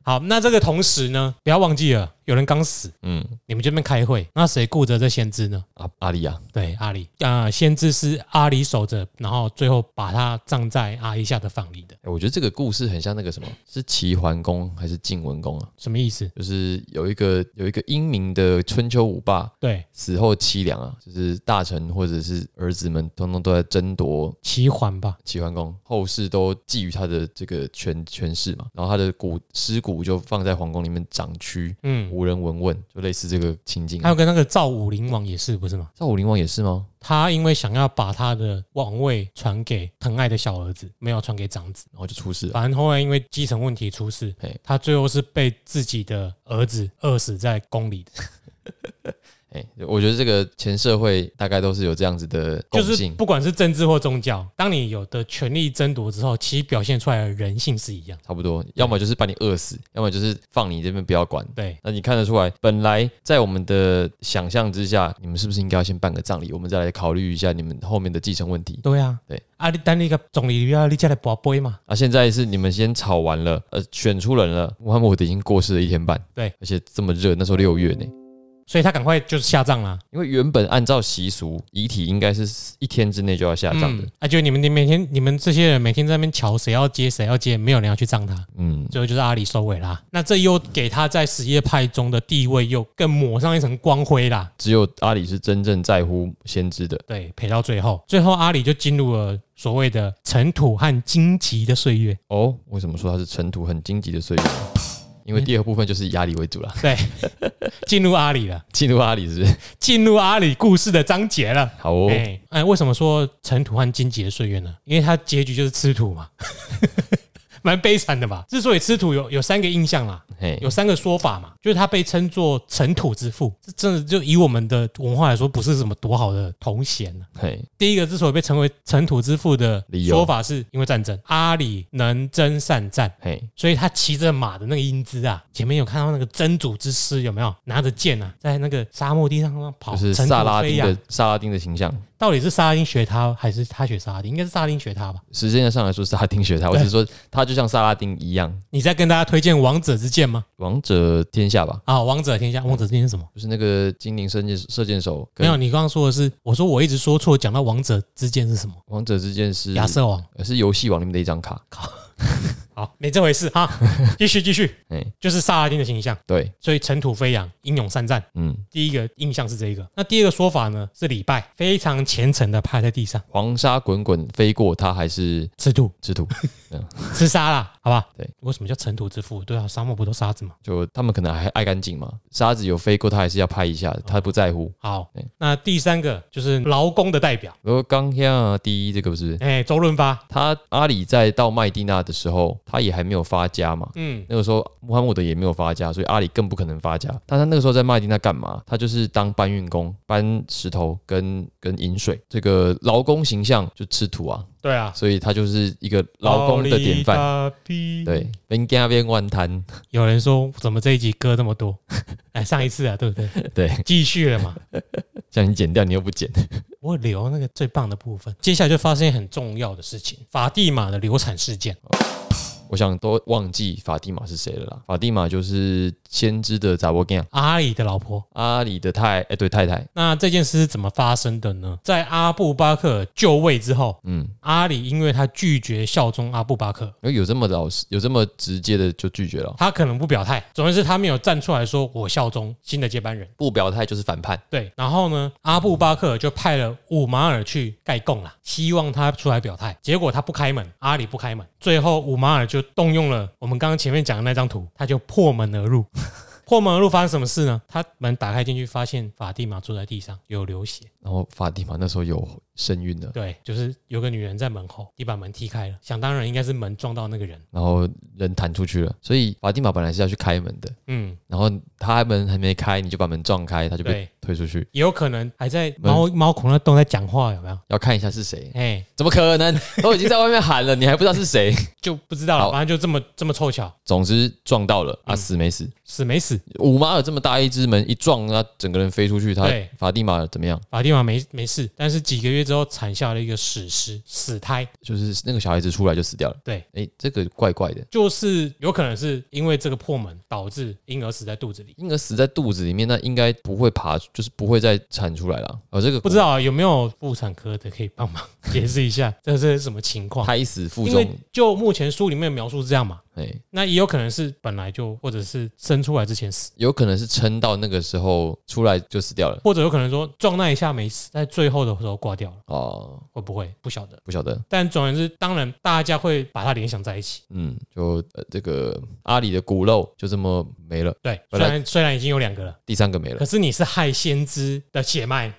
好，那这个同时呢，不要忘记了，有人刚死，嗯，你们这边开会，那谁顾着这先知呢？阿阿里啊，对，阿里啊、先知是阿里守着，然后最后把他葬在阿伊夏的房里的，欸我觉得这个故事很像那个什么，是齐桓公还是晋文公啊？什么意思？就是有一个有一个英明的春秋五霸对，死后凄凉啊，就是大臣或者是儿子们通通都在争夺齐桓吧，齐桓公，后世都觊觎他的这个权权势嘛，然后他的骨尸骨就放在皇宫里面长蛆，嗯，无人闻问，就类似这个情景还。有跟那个赵武灵王也是，不是吗？赵武灵王也是吗？他因为想要把他的王位传给疼爱的小儿子，没有传给长子。然后就出事了。反正后来因为继承问题出事，他最后是被自己的儿子饿死在宫里的。哎、我觉得这个前社会大概都是有这样子的就是共性。不管是政治或宗教，当你有的权力争夺之后，其实表现出来的人性是一样。差不多，要么就是把你饿死，要么就是放你这边不要管。对，那你看得出来，本来在我们的想象之下，你们是不是应该要先办个葬礼，我们再来考虑一下你们后面的继承问题？对啊，对啊，你等那个总理要你再来拔杯嘛。啊，现在是你们先吵完了，呃，选出人了，穆罕默德已经过世了一天半，对，而且这么热，那时候六月呢，所以他赶快就是下葬啦。因为原本按照习俗，遗体应该是一天之内就要下葬的，嗯，啊，就你们你每天你们这些人每天在那边瞧谁要接谁要接，没有人要去葬他，嗯，最后就是阿里收尾啦。那这又给他在什叶派中的地位又更抹上一层光辉啦。只有阿里是真正在乎先知的，对，陪到最后，最后阿里就进入了所谓的尘土和荆棘的岁月。哦，为什么说他是尘土很荆棘的岁月？因为第二部分就是以阿里为主了，对，进入阿里了，进入阿里是不是？进入阿里故事的章节了。好哦，哎哎，为什么说尘土和荆棘的岁月呢？因为它结局就是吃土嘛，蛮悲惨的吧？之所以吃土有有三个印象啦，嘿，有三个说法嘛，就是他被称作尘土之父，这真的就以我们的文化来说，不是什么多好的头衔呢、嘿，第一个之所以被称为尘土之父的理由说法，是因为战争，阿里能征善战。嘿，所以他骑着马的那个英姿啊，前面有看到那个真主之师有没有拿着剑啊，在那个沙漠地上跑，就是萨拉丁的萨拉丁的形象。到底是萨拉丁学他，还是他学萨拉丁？应该是萨拉丁学他吧。时间上来说，萨拉丁学他，我只是说他就像萨拉丁一样，你在跟大家推荐王者之剑吗？王者天下吧，啊，王者天下，王者之剑是什么？就是那个精灵射箭射箭手，没有，，你刚刚说的是，我说我一直说错，讲到王者之剑是什么？王者之剑是亚瑟王。呃是游戏王里面的一张卡，好，没这回事。哈。继 续继续，哎，就是萨拉丁的形象，对，所以尘土飞扬，英勇善战。嗯，第一个印象是这个，那第二个说法呢是礼拜，非常虔诚的趴在地上。黄沙滚滚飞过，他还是吃土吃土，吃沙啦，好吧？对，为什么叫尘土之父？对啊，沙漠不都沙子吗？就他们可能还爱干净嘛，沙子有飞过，他还是要拍一下，他不在乎。好，那第三个就是劳工的代表，然后刚下第一这个不是？哎，周润发，他阿里在到麦地那的时候，他也还没有发家嘛。嗯，那个时候穆罕默德也没有发家，所以阿里更不可能发家。但他那个时候在麦地那干嘛？他就是当搬运工，搬石头跟跟饮水。这个劳工形象就吃土啊，对啊，所以他就是一个劳工的典范。范。对，对，边干边万摊，有人说怎么这一集割这么多？哎，上一次啊，对不对？对，继续了嘛，叫你剪掉，你又不剪，我留那个最棒的部分。接下来就发生很重要的事情，法蒂玛的流产事件。我想都忘记法蒂玛是谁了啦。法蒂玛就是先知的扎波干，阿里的老婆。阿里的太哎、对太太，那这件事是怎么发生的呢？在阿布巴克就位之后，嗯，阿里因为他拒绝效忠阿布巴克，有有这么老实，有这么直接的就拒绝了，他可能不表态，总之是他没有站出来说我效忠新的接班人。不表态就是反叛。对，然后呢，阿布巴克就派了五马尔去盖贡啦，希望他出来表态。结果他不开门，阿里不开门，最后五马尔就就动用了我们刚刚前面讲的那张图，他就破门而入。破门而入发生什么事呢？他门打开进去，发现法蒂玛坐在地上，有流血。然后法蒂玛那时候有身孕了，对，就是有个女人在门后，你把门踢开了，想当然应该是门撞到那个人。然后人弹出去了，所以法蒂玛本来是要去开门的，嗯，然后他门还没开，你就把门撞开，他就被对，推出去，也有可能还在猫猫孔那洞在讲话，有没有？要看一下是谁，哎，怎么可能？都已经在外面喊了，你还不知道是谁？就不知道了，好反正就这么这么凑巧，总之撞到了啊，嗯死没死？死没死？五马尔这么大一只门一撞，他整个人飞出去，他对法蒂玛怎么样？法蒂玛没没事，但是几个月之后产下了一个死尸死胎。就是那个小孩子出来就死掉了。对，哎，这个怪怪的。就是有可能是因为这个破门导致婴儿死在肚子里。婴儿死在肚子里面，那应该不会爬，就是不会再产出来了。哦，这个不知道啊有没有妇产科的可以帮忙解释一下，这这是什么情况？胎死腹因为中，就目前书里面描述是这样嘛，哎，那也有可能是本来就或者是生出来之前死，有可能是撑到那个时候出来就死掉了。或者有可能说撞那一下没死，在最后的时候挂掉了，哦，会不会不晓得？不晓得。但总而言之，当然大家会把它联想在一起。嗯，就呃这个阿里的骨肉就这么没了，对，虽本来然虽然已经有两个了，第三个没了可。是你是害先知的血脉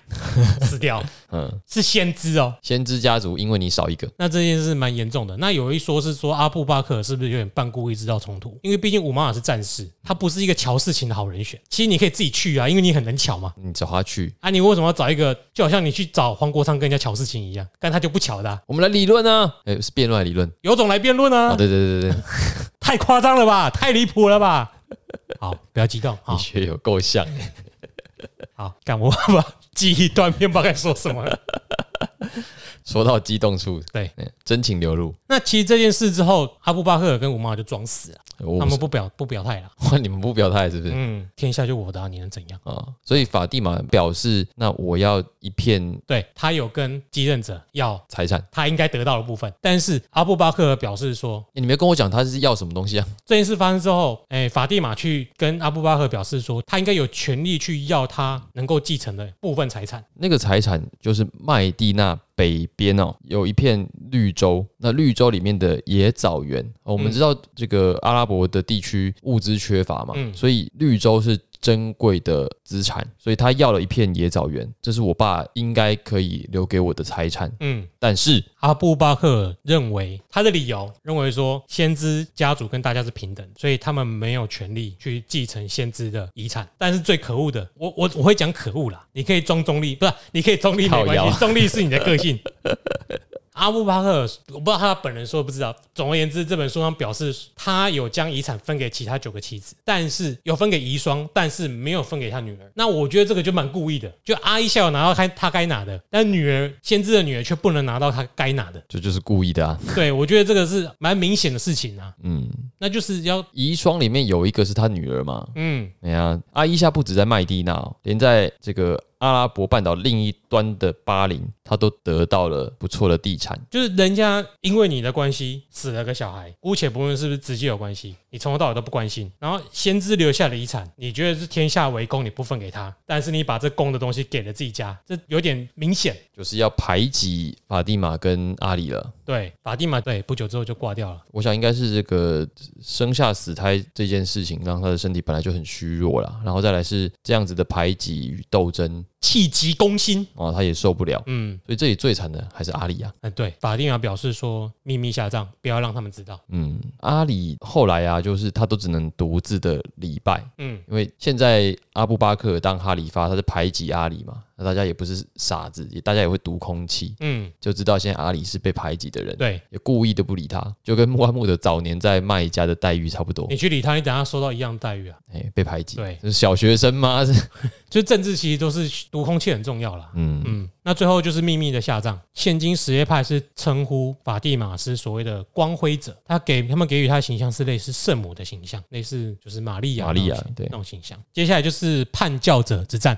死掉，嗯，是先知哦。先知家族因为你少一个，那这件事蛮严重的。那有一说是说阿布巴克是不是有点半故意制造冲突？因为毕竟五马尔是战士，他不是一个瞧事情的好人选。其实你可以自己去啊，因为你很能巧嘛。你找他去，啊，你为什么要找一个就好像你去找黄国昌跟人家瞧事情一样？但他就不巧的啊、我们来理论啊，哎，是辩论理论？有种来辩论啊，啊！对对对对对，太夸张了吧，太离谱了吧！好，不要激动，你好 学有够像。好，干我把记忆断片，不知道该说什么了。说到激动处，对嗯，真情流露。那其实这件事之后，阿布巴克尔跟五马尔就装死了，他们不表不表态了。哇，你们不表态是不是？嗯，天下就我的、啊，你能怎样？啊，所以法蒂玛表示，那我要一片对他有跟继任者要财产。他应该得到的部分，但是阿布巴克尔表示说，欸你没跟我讲他是要什么东西啊？这件事发生之后，哎，法蒂玛去跟阿布巴克尔表示说，他应该有权利去要他能够继承的部分财产。那个财产就是麦地那北边哦，有一片绿洲，那绿洲里面的野枣园、哦我们嗯。知道这个阿拉伯伯的地区物资缺乏嘛，嗯。所以绿洲是珍贵的资产，所以他要了一片野枣园，这是我爸应该可以留给我的财产。嗯，但是阿布巴克认为他的理由认为说，先知家族跟大家是平等，所以他们没有权利去继承先知的遗产。但是最可恶的，我我我会讲可恶啦，你可以装中立，不是你可以中立没关系，中立是你的个性。阿布巴克，我不知道他本人说不知道。总而言之，这本书上表示他有将遗产分给其他九个妻子，但是有分给遗孀，但是没有分给他女儿。那我觉得这个就蛮故意的，就阿伊夏有拿到他他该拿的，但女儿先知的女儿却不能拿到他该拿的。这就是故意的啊。对，我觉得这个是蛮明显的事情啊，嗯，那就是要遗孀里面有一个是他女儿嘛。嗯哎呀，阿伊夏不止在麦地那哦，连在这个阿拉伯半岛另一端的巴林，他都得到了不错的地产。就是人家因为你的关系死了个小孩，姑且不论是不是直接有关系，你从头到尾都不关心，然后先知留下的遗产，你觉得是天下为公，你不分给他，但是你把这公的东西给了自己家，这有点明显。就是要排挤法蒂玛跟阿里了。对，法蒂玛对不久之后就挂掉了。我想应该是这个生下死胎这件事情，让他的身体本来就很虚弱了，然后再来是这样子的排挤与斗争气急攻心，啊，他也受不了。嗯所以这里最惨的还是阿里啊。嗯，对，法蒂玛表示说秘密下葬，不要让他们知道。嗯，阿里后来啊，就是他都只能独自的礼拜，嗯，因为现在阿布巴克当哈里发，他是排挤阿里嘛，那大家也不是傻子，也大家也会读空气，嗯，就知道现在阿里是被排挤的人，对也故意的不理他，就跟穆罕默德早年在麦家的待遇差不多，你去理他，你等下收到一样待遇啊。哎、被排挤，对，就是小学生吗？是 就政治其实都是读空气很重要啦。嗯，嗯，那最后就是秘密的下葬。现今什叶派是称呼法蒂玛是所谓的光辉者，他给他们给予他的形象是类似圣母的形象，类似就是玛利亚玛利亚对那种形象。接下来就是叛教者之战。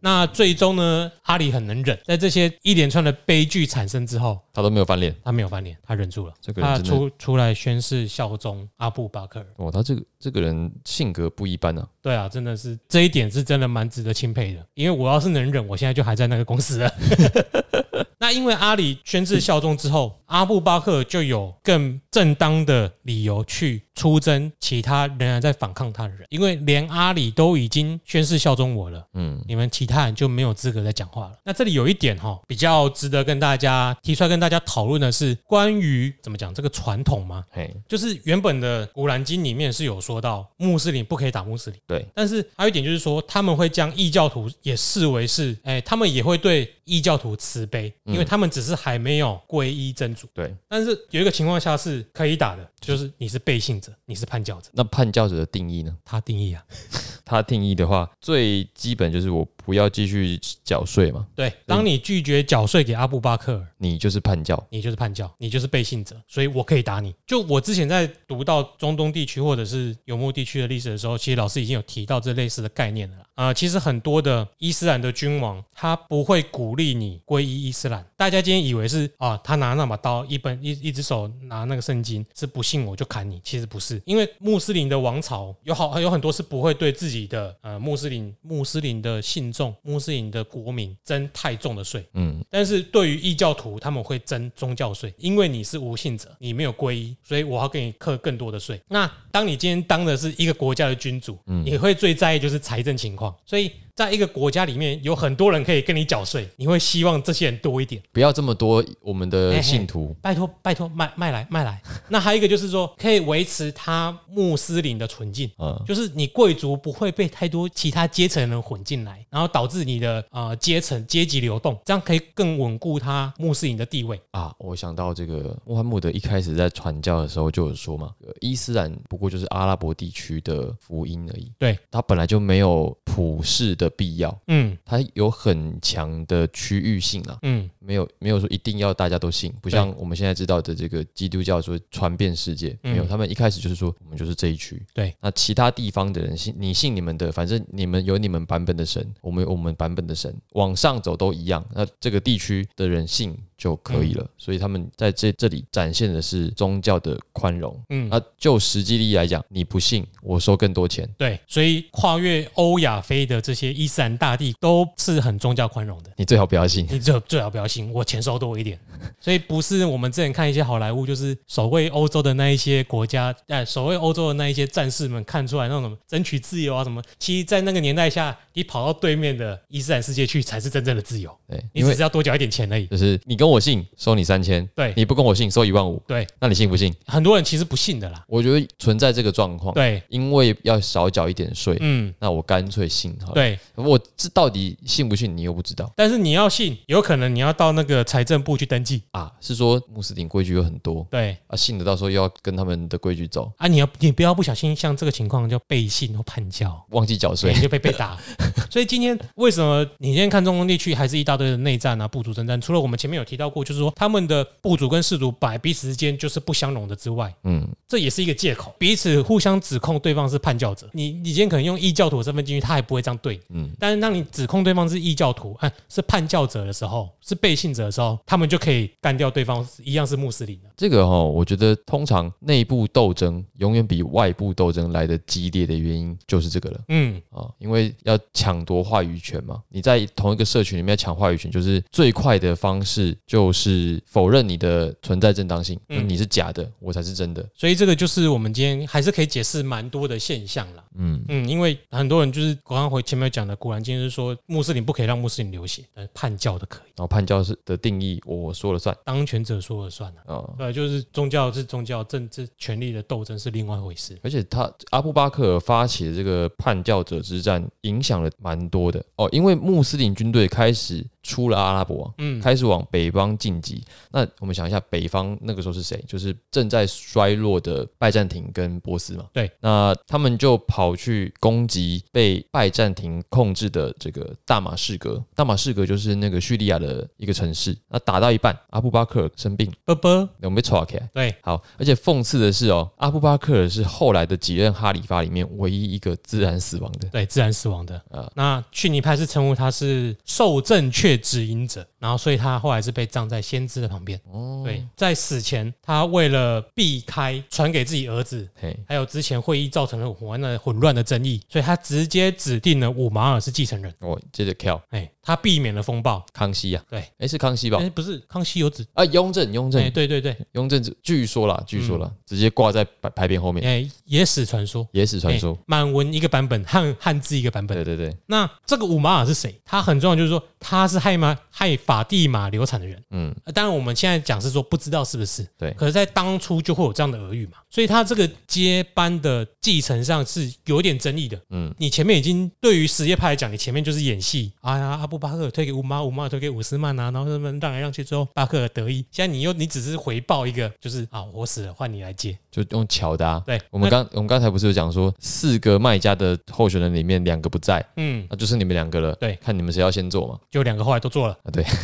那最终呢，阿里很能忍，在这些一连串的悲剧产生之后，他都没有翻脸。他没有翻脸，他忍住了，这个人他真的出出来宣誓效忠阿布巴克尔。哦，他这个这个人性格不一般啊。对啊，真的是这一点是真的蛮值得钦佩的。因为我要是能忍，我现在就还在那个公司了。那因为阿里宣誓效忠之后，阿布巴克就有更正当的理由去出征其他仍然在反抗他的人，因为连阿里都已经宣誓效忠我了。嗯，你们其他人就没有资格再讲话了。那这里有一点哈，比较值得跟大家提出来跟大家讨论的是关于怎么讲这个传统吗？嘿，就是原本的《古兰经》里面是有说到穆斯林不可以打穆斯林，对，但是还有一点就是说，他们会将异教徒也视为是，哎，他们也会对异教徒慈悲，因为他们只是还没有皈依真主。对。但是有一个情况下是可以打的，就是你是背信者，你是叛教者，那叛教者的定义呢？他定义啊，他定义的话，最基本就是我不要继续缴税嘛，对，当你拒绝缴税给阿布巴克尔，你就是叛教。你就是叛教，你就是背信者，所以我可以打你。就我之前在读到中东地区或者是游牧地区的历史的时候，其实老师已经有提到这类似的概念了啊。呃，其实很多的伊斯兰的君王，他不会鼓励你皈依伊斯兰。大家今天以为是啊，他拿那把刀，一本一一只手拿那个圣经，是不信我就砍你。其实不是，因为穆斯林的王朝有好有很多是不会对自己的呃穆斯林穆斯林的信众、穆斯林的国民征太重的税。嗯，但是对于异教徒，他们会征宗教税，因为你是无信者，你没有皈依，所以我要给你课更多的税。那当你今天当的是一个国家的君主，你会最在意就是财政情况，所以在一个国家里面有很多人可以跟你缴税，你会希望这些人多一点。不要这么多我们的信徒。拜托拜托卖卖来卖来。那还有一个就是说，可以维持他穆斯林的纯净。嗯，就是你贵族不会被太多其他阶层的人混进来，然后导致你的呃阶层阶级流动，这样可以更稳固他穆斯林的地位。啊，我想到这个穆罕默德一开始在传教的时候就有说嘛，呃伊斯兰不过就是阿拉伯地区的福音而已，对，他本来就没有普世的必要，嗯。它有很强的区域性啊，嗯，没有没有说一定要大家都信，不像我们现在知道的这个基督教说传遍世界，嗯。没有，他们一开始就是说我们就是这一区，对，那其他地方的人信你信你们的，反正你们有你们版本的神，我们有我们版本的神，往上走都一样，那这个地区的人信就可以了。所以他们在这这里展现的是宗教的宽容。嗯，啊，就实际利益来讲，你不信，我收更多钱。对，所以跨越欧亚非的这些伊斯兰大帝都是很宗教宽容的。你最好不要信。你最最好不要信，我钱收多一点。所以不是我们之前看一些好莱坞，就是守卫欧洲的那一些国家，哎，守卫欧洲的那一些战士们看出来那种什么争取自由啊什么。其实，在那个年代下，你跑到对面的伊斯兰世界去，才是真正的自由。对，你只是要多缴一点钱而已。就是你跟我信，收你三千；对，你不跟我信，收一万五。对，那你信不信？很多人其实不信的啦。我觉得存在这个状况。对，因为要少缴一点税。嗯，那我干脆信好了。对，我这到底信不信，你又不知道。但是你要信，有可能你要到那个财政部去登记啊。是说穆斯林规矩有很多。对啊，信的到时候又要跟他们的规矩走啊。你要你不要不小心像这个情况叫背信或叛教，忘记缴税你就被被打。所以今天为什么你今天看中东地区还是一大堆的内战啊、部族征战？除了我们前面有提到过，就是说他们的部族跟氏族摆彼此之间就是不相容的之外，嗯，这也是一个借口，彼此互相指控对方是叛教者。你你今天可能用异教徒身份进去，他还不会这样对，嗯。但是当你指控对方是异教徒，哎，是叛教者的时候，是背信者的时候，他们就可以干掉对方，一样是穆斯林的。这个哈，我觉得通常内部斗争永远比外部斗争来的激烈的原因就是这个了，嗯啊，因为要抢夺话语权嘛。你在同一个社群里面抢话语权，就是最快的方式就是否认你的存在正当性，你是假的，我才是真的。所以这个就是我们今天还是可以解释蛮多的现象了。嗯嗯，因为很多人就是刚刚回前面讲的，古兰经是说穆斯林不可以让穆斯林流血，但叛教的可以。然后叛教是的定义，我说了算，当权者说了算了。啊，对，就是宗教是宗教，政治权力的斗争是另外一回事。而且他阿布巴克尔发起的这个叛教者之战，影响了蛮多的哦，因为穆斯林军队开始。出了阿拉伯，嗯，开始往北方晋级。那我们想一下，北方那个时候是谁？就是正在衰落的拜占庭跟波斯嘛。对，那他们就跑去攻击被拜占庭控制的这个大马士革。大马士革就是那个叙利亚的一个城市。那打到一半，阿布巴克尔生病，啵啵，有没有吵起来？对，好。而且讽刺的是哦，阿布巴克尔是后来的几任哈里发里面唯一一个自然死亡的。对，自然死亡的。呃，那逊尼派是称呼他是受正确。指引者，然后所以他后来是被葬在先知的旁边。哦，对，在死前，他为了避开传给自己儿子，还有之前会议造成了混乱的混乱的争议，所以他直接指定了五马尔是继承人。哦，接着 kill，哎，他避免了风暴。康熙呀，对，哎，是康熙吧？哎，不是，康熙有子啊，雍正，雍正，对对对，雍正据说了，据说了，直接挂在牌牌匾后面。哎，野史传说，野史传说，满文一个版本，汉汉字一个版本。对对对，那这个五马尔是谁？他很重要，就是说他是害马害法蒂玛流产的人。嗯，当然我们现在讲是说不知道是不是。对，可是，在当初就会有这样的耳语嘛，所以他这个接班的继承上是有点争议的。嗯，你前面已经对于什叶派来讲，你前面就是演戏。哎呀，阿布巴克尔推给五马，五马尔推给伍斯曼啊，然后他们让来让去之后，巴克尔得意。现在你又你只是回报一个，就是啊，我死了换你来接，就用巧的。啊对，我们刚我们刚才不是有讲说，四个卖家的候选人里面两个不在，嗯，那就是你们两个了。对，看你们谁要先做嘛。就两个后来都做了啊。对。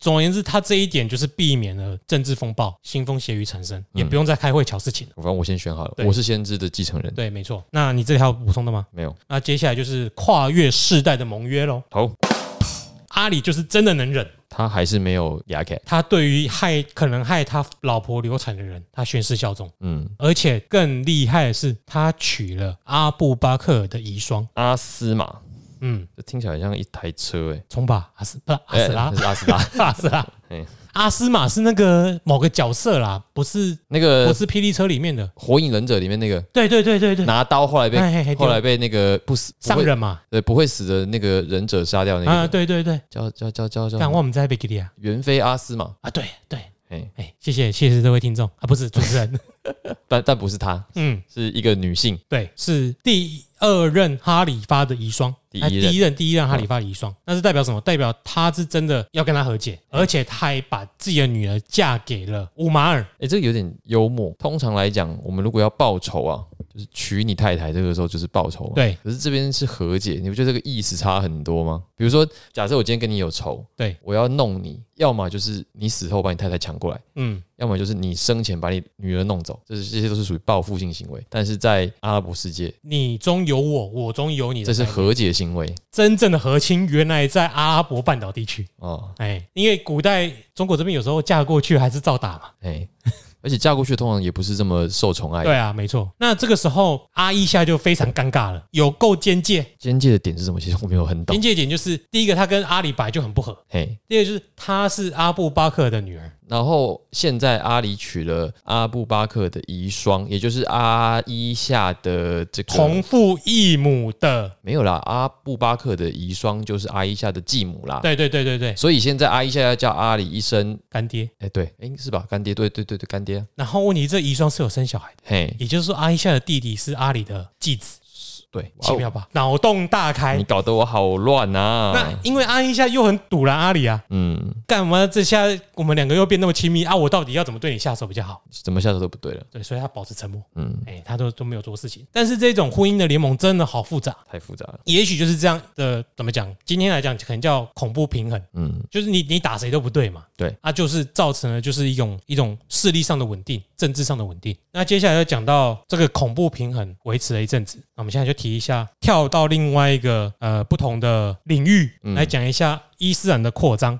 总而言之，他这一点就是避免了政治风暴、腥风血雨产生，也不用再开会瞧事情。反正我先选好了，我是先知的继承人。对，没错。那你这里还有补充的吗？没有。那接下来就是跨越世代的盟约喽。好，阿里就是真的能忍，他还是没有牙开。他对于害可能害他老婆流产的人，他宣誓效忠。嗯，而且更厉害的是，他娶了阿布巴克尔的遗孀。阿斯玛。嗯，这听起来像一台车哎，冲吧阿斯不阿斯拉。阿斯拉。阿斯拉，阿斯玛是那个某个角色啦，不是那个不是霹雳车里面的。火影忍者里面那个，对对对对对，拿刀后来被后来被那个不死商人嘛，对不会死的那个忍者杀掉那个。啊，对对对，叫叫叫叫叫，看我们在贝吉利亚元妃阿斯玛。啊，对对，哎哎，谢谢谢谢这位听众。啊，不是主持人。但但不是他，嗯，是一个女性，对，是第二任哈里发的遗孀，第一任第一任哈里发的遗孀，那是代表什么？代表他是真的要跟他和解，而且他还把自己的女儿嫁给了乌马尔。哎，这个有点幽默。通常来讲，我们如果要报仇啊，就是娶你太太，这个时候就是报仇。对，可是这边是和解，你不觉得这个意思差很多吗？比如说，假设我今天跟你有仇，对我要弄你，要么就是你死后把你太太抢过来，嗯。要么就是你生前把你女儿弄走，这是这些都是属于报复性行为。但是在阿拉伯世界，你中有我，我中有你这是和解行为真正的和亲，原来在阿拉伯半岛地区。哦，哎，因为古代中国这边有时候嫁过去还是照打嘛。哎，而且嫁过去通常也不是这么受宠爱。对啊，没错。那这个时候阿伊夏就非常尴尬了，有够边界。边界的点是什么？其实我没有很懂边。界点就是第一个，他跟阿里白就很不合；嘿，第二个就是他是阿布巴克的女儿。然后现在阿里娶了阿布巴克的遗孀，也就是阿伊夏的这个同父异母的，没有啦，阿布巴克的遗孀就是阿伊夏的继母啦。对对对对对，所以现在阿伊夏要叫阿里一声，干爹。哎，对，哎，是吧？干爹，对对对对，干爹。然后问题这遗孀是有生小孩的，嘿，也就是说阿伊夏的弟弟是阿里的继子，对，奇妙吧？脑洞大开你。搞得我好乱那啊！因为阿一下又很堵了阿里啊，嗯，干嘛这下我们两个又变那么亲密啊？我到底要怎么对你下手比较好？怎么下手都不对了。对，所以他保持沉默，嗯，哎，他都都没有做事情。但是这种婚姻的联盟真的好复杂，太复杂了。也许就是这样的，怎么讲？今天来讲可能叫恐怖平衡，嗯，就是你你打谁都不对嘛，对，啊，就是造成了就是一种一种势力上的稳定，政治上的稳定。那接下来要讲到这个恐怖平衡维持了一阵子，那我们现在就提一下，跳到另外一个呃不同的领域嗯来讲一下伊斯兰的扩张。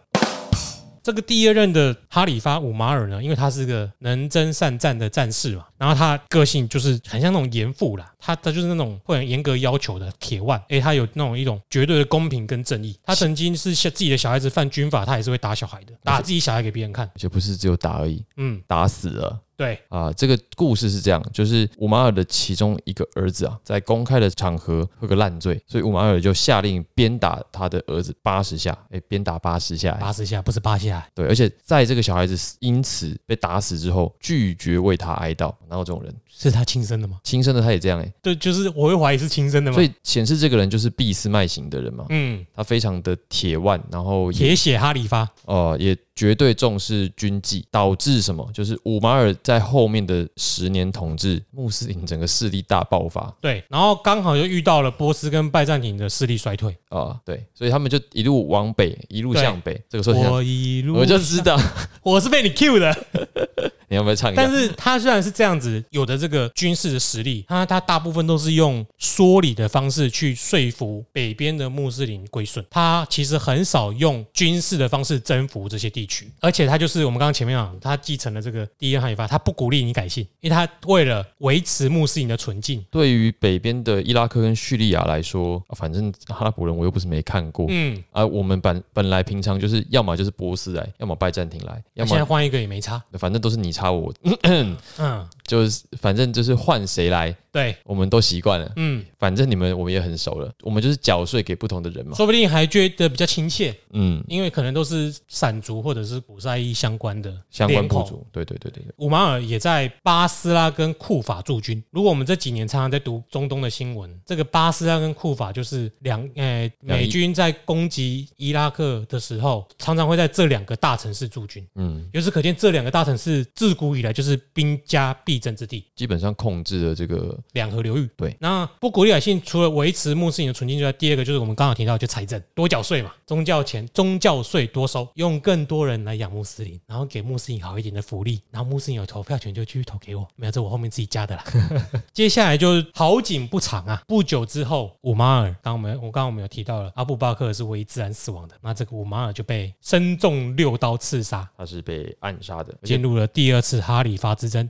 这个第二任的哈里发五马尔呢，因为他是个能征善战的战士嘛，然后他个性就是很像那种严父啦，他他就是那种会很严格要求的铁腕，诶，他有那种一种绝对的公平跟正义。他曾经是自己的小孩子犯军法，他也是会打小孩的，打自己小孩给别人看。而且不是只有打而已，嗯，打死了。对，啊，这个故事是这样，就是乌马尔的其中一个儿子啊，在公开的场合喝个烂醉，所以乌马尔就下令鞭打他的儿子八十下，哎，鞭打八十下，八十下不是八下，对，而且在这个小孩子因此被打死之后，拒绝为他哀悼，哪有这种人？是他亲生的吗？亲生的他也这样哎、对，就是我会怀疑是亲生的嘛。所以显示这个人就是俾斯麦型的人嘛，嗯，他非常的铁腕，然后也铁血哈里发，哦，也绝对重视军纪，导致什么？就是五马尔在后面的十年统治，穆斯林整个势力大爆发对，然后刚好就遇到了波斯跟拜占庭的势力衰退。啊、对，所以他们就一路往北，一路向北。这个时候，我一路我就知道 我是被你 Q 的，你要不要唱一下但？是他虽然是这样子，有的这个军事的实力，他他大部分都是用说理的方式去说服北边的穆斯林归顺，他其实很少用军事的方式征服这些地区，而且他就是我们刚刚前面讲，他继承了这个第一哈里发，他不鼓励你改姓，因为他为了维持穆斯林的纯净，对于北边的伊拉克跟叙利亚来说，啊反正阿拉伯人我又不是没看过。嗯，啊，我们本本来平常就是要么就是波斯来，要么拜占庭来，要么现在换一个也没差，反正都是你插我，嗯，就是反正就是换谁来，对，我们都习惯了。嗯，反正你们我们也很熟了，我们就是缴税给不同的人嘛。说不定还觉得比较亲切，嗯，因为可能都是散族或者是古塞伊相关的相关部族，对对对对对，五马尔也在巴斯拉跟库法驻军。如果我们这几年常常在读中东的新闻，这个巴斯拉跟库法就是两呃美军在攻击伊拉克的时候，常常会在这两个大城市驻军。嗯，由此可见，这两个大城市自古以来就是兵家必争之地，基本上控制了这个两河流域。对，那不鼓励百姓除了维持穆斯林的纯净之外，第二个就是我们刚刚提到，就财政多缴税嘛，宗教钱、宗教税多收，用更多人来养穆斯林，然后给穆斯林好一点的福利，然后穆斯林有投票权就继续投给我，没有这我后面自己加的啦。接下来就是好景不长啊，不久之后，五马尔，刚刚我们我刚刚我们有提到了，阿布巴克是唯一自然死亡的，那这个五马尔就被身中六刀刺杀，他是被暗杀的，进入了第二次哈里发之争。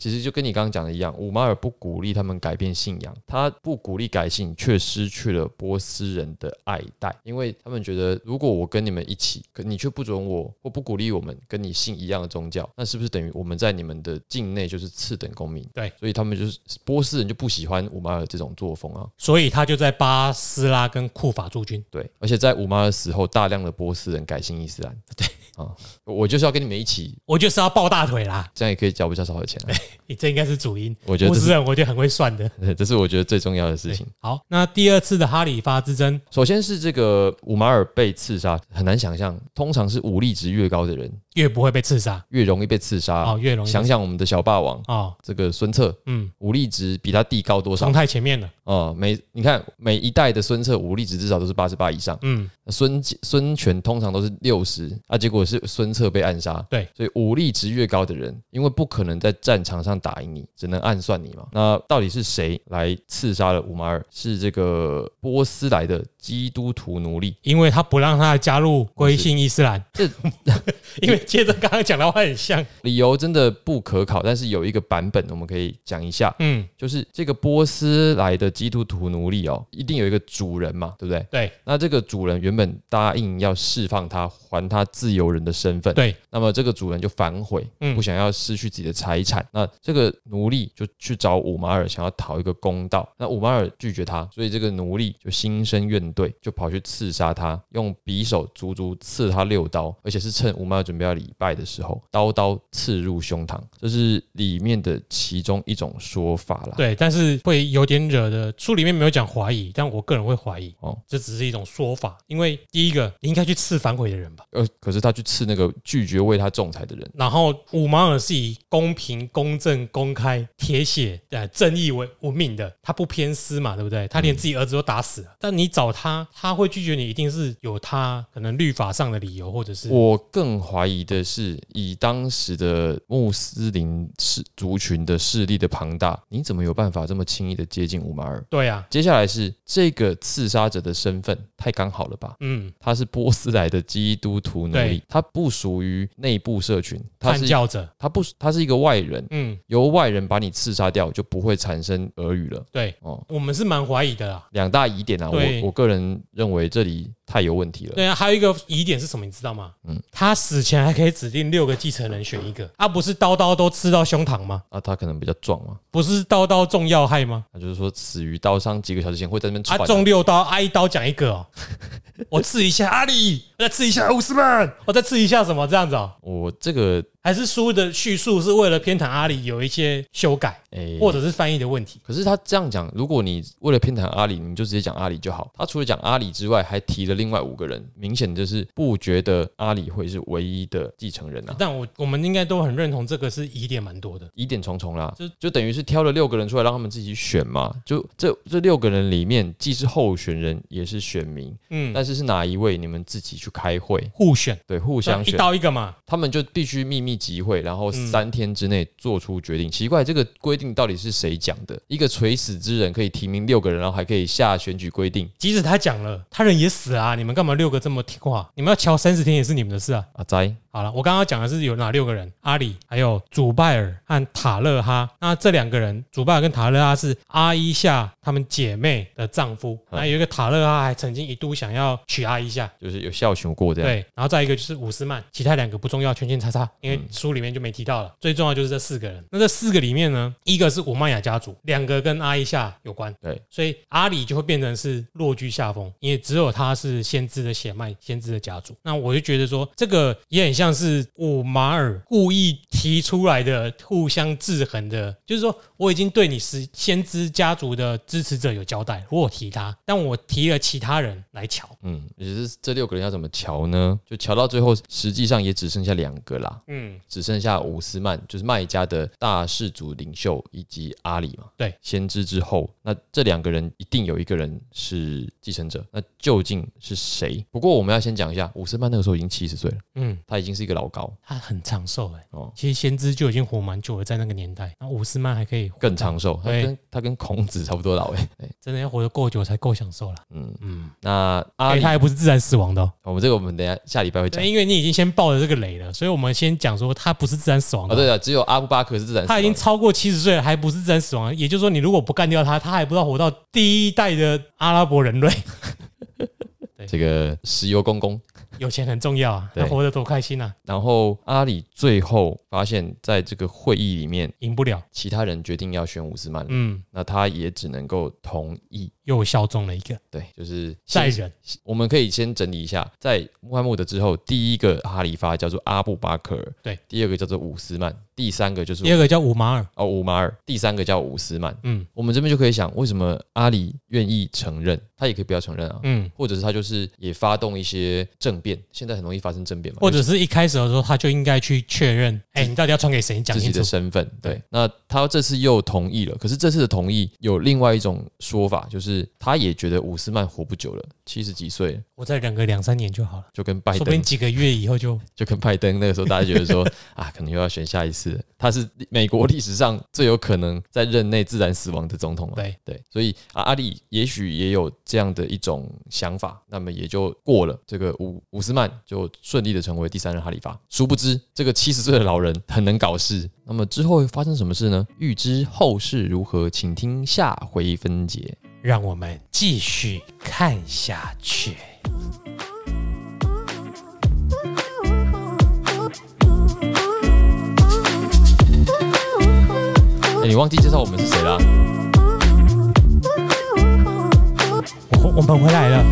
其实就跟你刚刚讲的一样，五马尔不鼓励他们改变信仰，他不鼓励改信，却失去了波斯人的爱戴，因为他们觉得，如果我跟你们一起，可你却不准我或不鼓励我们跟你信一样的宗教，那是不是等于我们在你们的境内就是次等公民？对，所以他们就是波斯人就不喜欢五马尔这种作风啊。所以他就在巴斯拉跟库法驻军。对，而且在五马尔死后，大量的波斯人改信伊斯兰。对啊，我就是要跟你们一起，我就是要抱大腿啦！这样也可以交比较少的钱啊。你 这应该是主因。我觉得这是人，我觉得很会算的。这是我觉得最重要的事情。好，那第二次的哈里发之争，首先是这个五马尔被刺杀，很难想象，通常是武力值越高的人，越不会被刺杀越容易被刺杀。哦，越容易想想我们的小霸王哦，这个孙策，嗯，武力值比他弟高多少冲？太前面了，哦，每你看每一代的孙策武力值至少都是八十八以上，嗯，孙孙权通常都是六十啊，结果是孙策被暗杀。对，所以武力值越高的人，因为不可能在战场上打赢你，只能暗算你嘛。那到底是谁来刺杀了五马尔？是这个波斯来的基督徒奴隶。因为他不让他加入归信伊斯兰，这 因为 接着刚刚讲的话很像，理由真的不可考，但是有一个版本我们可以讲一下，嗯，就是这个波斯来的基督徒奴隶哦，一定有一个主人嘛，对不对？对那这个主人原本答应要释放他，还他自由人的身份，对，那么这个主人就反悔，嗯不想要失去自己的财产。那这个奴隶就去找五马尔，想要讨一个公道。那五马尔拒绝他，所以这个奴隶就心生怨怼，就跑去刺杀他，用匕首足足刺他六刀，而且是趁五马尔准备要礼拜的时候，刀刀刺入胸膛。这是里面的其中一种说法啦。对，但是会有点惹的。书里面没有讲怀疑，但我个人会怀疑，哦哦，这只是一种说法。因为第一个，你应该去刺反悔的人吧。呃，可是他去刺那个拒绝为他仲裁的人，然后五马尔是以公平、公正、公开、铁血、呃正义为闻名的，他不偏私嘛，对不对？他连自己儿子都打死了，但你找他，他会拒绝你，一定是有他可能律法上的理由，或者是我更怀疑的是，以当时的穆斯林势族群的势力的庞大，你怎么有办法这么轻易的接近五马尔？对啊，接下来是这个刺杀者的身份太刚好了吧？嗯，他是波斯来的基督徒奴隶对，他不属于内部社群，他是叛教者，他不他是一个外人，嗯，由外人把你刺杀掉，就不会产生俄语了。对，哦，我们是蛮怀疑的啦。两大疑点啊，我我个人认为这里太有问题了。对啊，还有一个疑点是什么，你知道吗？嗯，他死前还可以指定六个继承人选一个，啊，不是刀刀都刺到胸膛吗？啊，他可能比较壮嘛，不是刀刀中要害吗？他就是说死于刀伤几个小时前会在那边啊，喘、中六刀，啊一刀讲一个哦，我刺一下阿里，我再刺一下乌斯曼，我再刺一下什么这样子哦？我这个还是书的叙述是为了偏袒阿里有一些修改，诶、或者是翻译的问题？可是他这样讲，如果你为了偏袒阿里，你就直接讲阿里就好。他除了讲阿里之外，还提了另外五个人，明显就是不觉得阿里会是唯一的继承人啊，但我我们应该都很认同这个是疑点蛮多的。疑点重重啦。就就就等于是挑了六个人出来让他们自己选嘛。就这这六个人里面，既是候选人，也是选民，嗯，但是是哪一位，你们自己去开会，互选，对，互相一。刀一个嘛。他们就必须秘密集会，然后嗯三天之内做出决定。奇怪，这个规定到底是谁讲的？一个垂死之人可以提名六个人，然后还可以下选举规定即使他讲了，他人也死了啊！你们干嘛六个这么听话？你们要敲三十天也是你们的事啊！阿啊？哉，好了，我刚刚讲的是有哪六个人？阿里，还有祖拜尔和塔勒哈。那这两个人，祖拜尔跟塔勒哈是阿伊夏他们姐妹的丈夫。嗯那有一个塔勒哈还曾经一度想要娶阿伊夏，就是有孝雄过这样。对。然后再一个就是伍斯曼，其他两个不重要，圈圈叉叉，因为书里面就没提到了。最重要就是这四个人。那这四个里面呢，一个是武曼雅家族，两个跟阿伊夏有关。对，所以阿里就会变成是落居下风，因为只有他是先知的血脉，先知的家族。那我就觉得说，这个也很像是我马尔故意提出来的互相制衡的，就是说我已经对你是先知家族的支持者有交代，我有提他，但我提了其他人来瞧。嗯，也是这六个人要怎么瞧呢？就瞧到最后，实际上也只剩下两个啦，嗯，只剩下伍斯曼，就是麦家的大氏族领袖，以及阿里嘛。对，先知之后，那这两个人一定有一个人是继承者，那究竟是谁？不过我们要先讲一下，伍斯曼那个时候已经七十岁了，嗯，他已经是一个老高，他很长寿哎、哦其实先知就已经活蛮久了，在那个年代，然后伍斯曼还可以更长寿，他跟他跟孔子差不多老哎、欸。真的要活得够久才够享受了。嗯，嗯，那阿他，还不是自然死亡的、哦。我们这个我们等下下礼拜会讲对，。因为你已经先爆了这个雷了，所以我们先讲说他不是自然死亡的。哦，对了，只有阿布巴克是自然死亡，他已经超过七十岁了，还不是自然死亡。也就是说，你如果不干掉他，他还不知道活到第一代的阿拉伯人类。这个石油公公。有钱很重要啊，对。他活得多开心啊！然后阿里最后发现，在这个会议里面，赢不了，其他人决定要选伍斯曼，嗯，那他也只能够同意。又效忠了一个。对，就是下一人，我们可以先整理一下，在穆罕默德之后，第一个哈里发叫做阿布巴克尔，对，第二个叫做伍斯曼，第三个就是第二个叫五马尔，哦五马尔，第三个叫伍斯曼。嗯我们这边就可以想，为什么阿里愿意承认？他也可以不要承认啊，嗯，或者是他就是也发动一些政变，现在很容易发生政变嘛，或者是一开始的时候他就应该去确认，哎，你到底要传给谁？你讲自己。的身份。对对，那他这次又同意了，可是这次的同意有另外一种说法，就是他也觉得伍斯曼活不久了，七十几岁，我再忍个两三年就好了，就跟拜登说不定几个月以后就就跟拜登那个时候，大家觉得说 啊，可能又要选下一次了。他是美国历史上最有可能在任内自然死亡的总统了？对对，所以啊，阿里也许也有这样的一种想法，那么也就过了。这个伍伍斯曼就顺利的成为第三任哈里发。殊不知，这个七十岁的老人很能搞事。那么之后会发生什么事呢？预知后事如何，请听下回分解。让我们继续看下去。哎，你忘记介绍我们是谁啦？我我们回来了，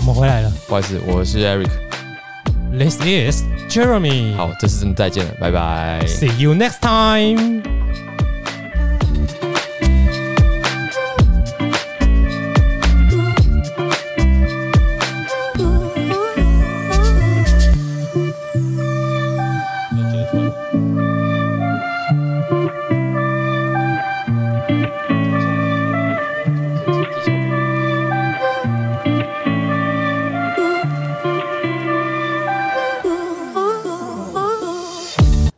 我们回来了。不好意思，我是 Eric。This is Jeremy。好，这次真的再见了，拜拜。，See you next time。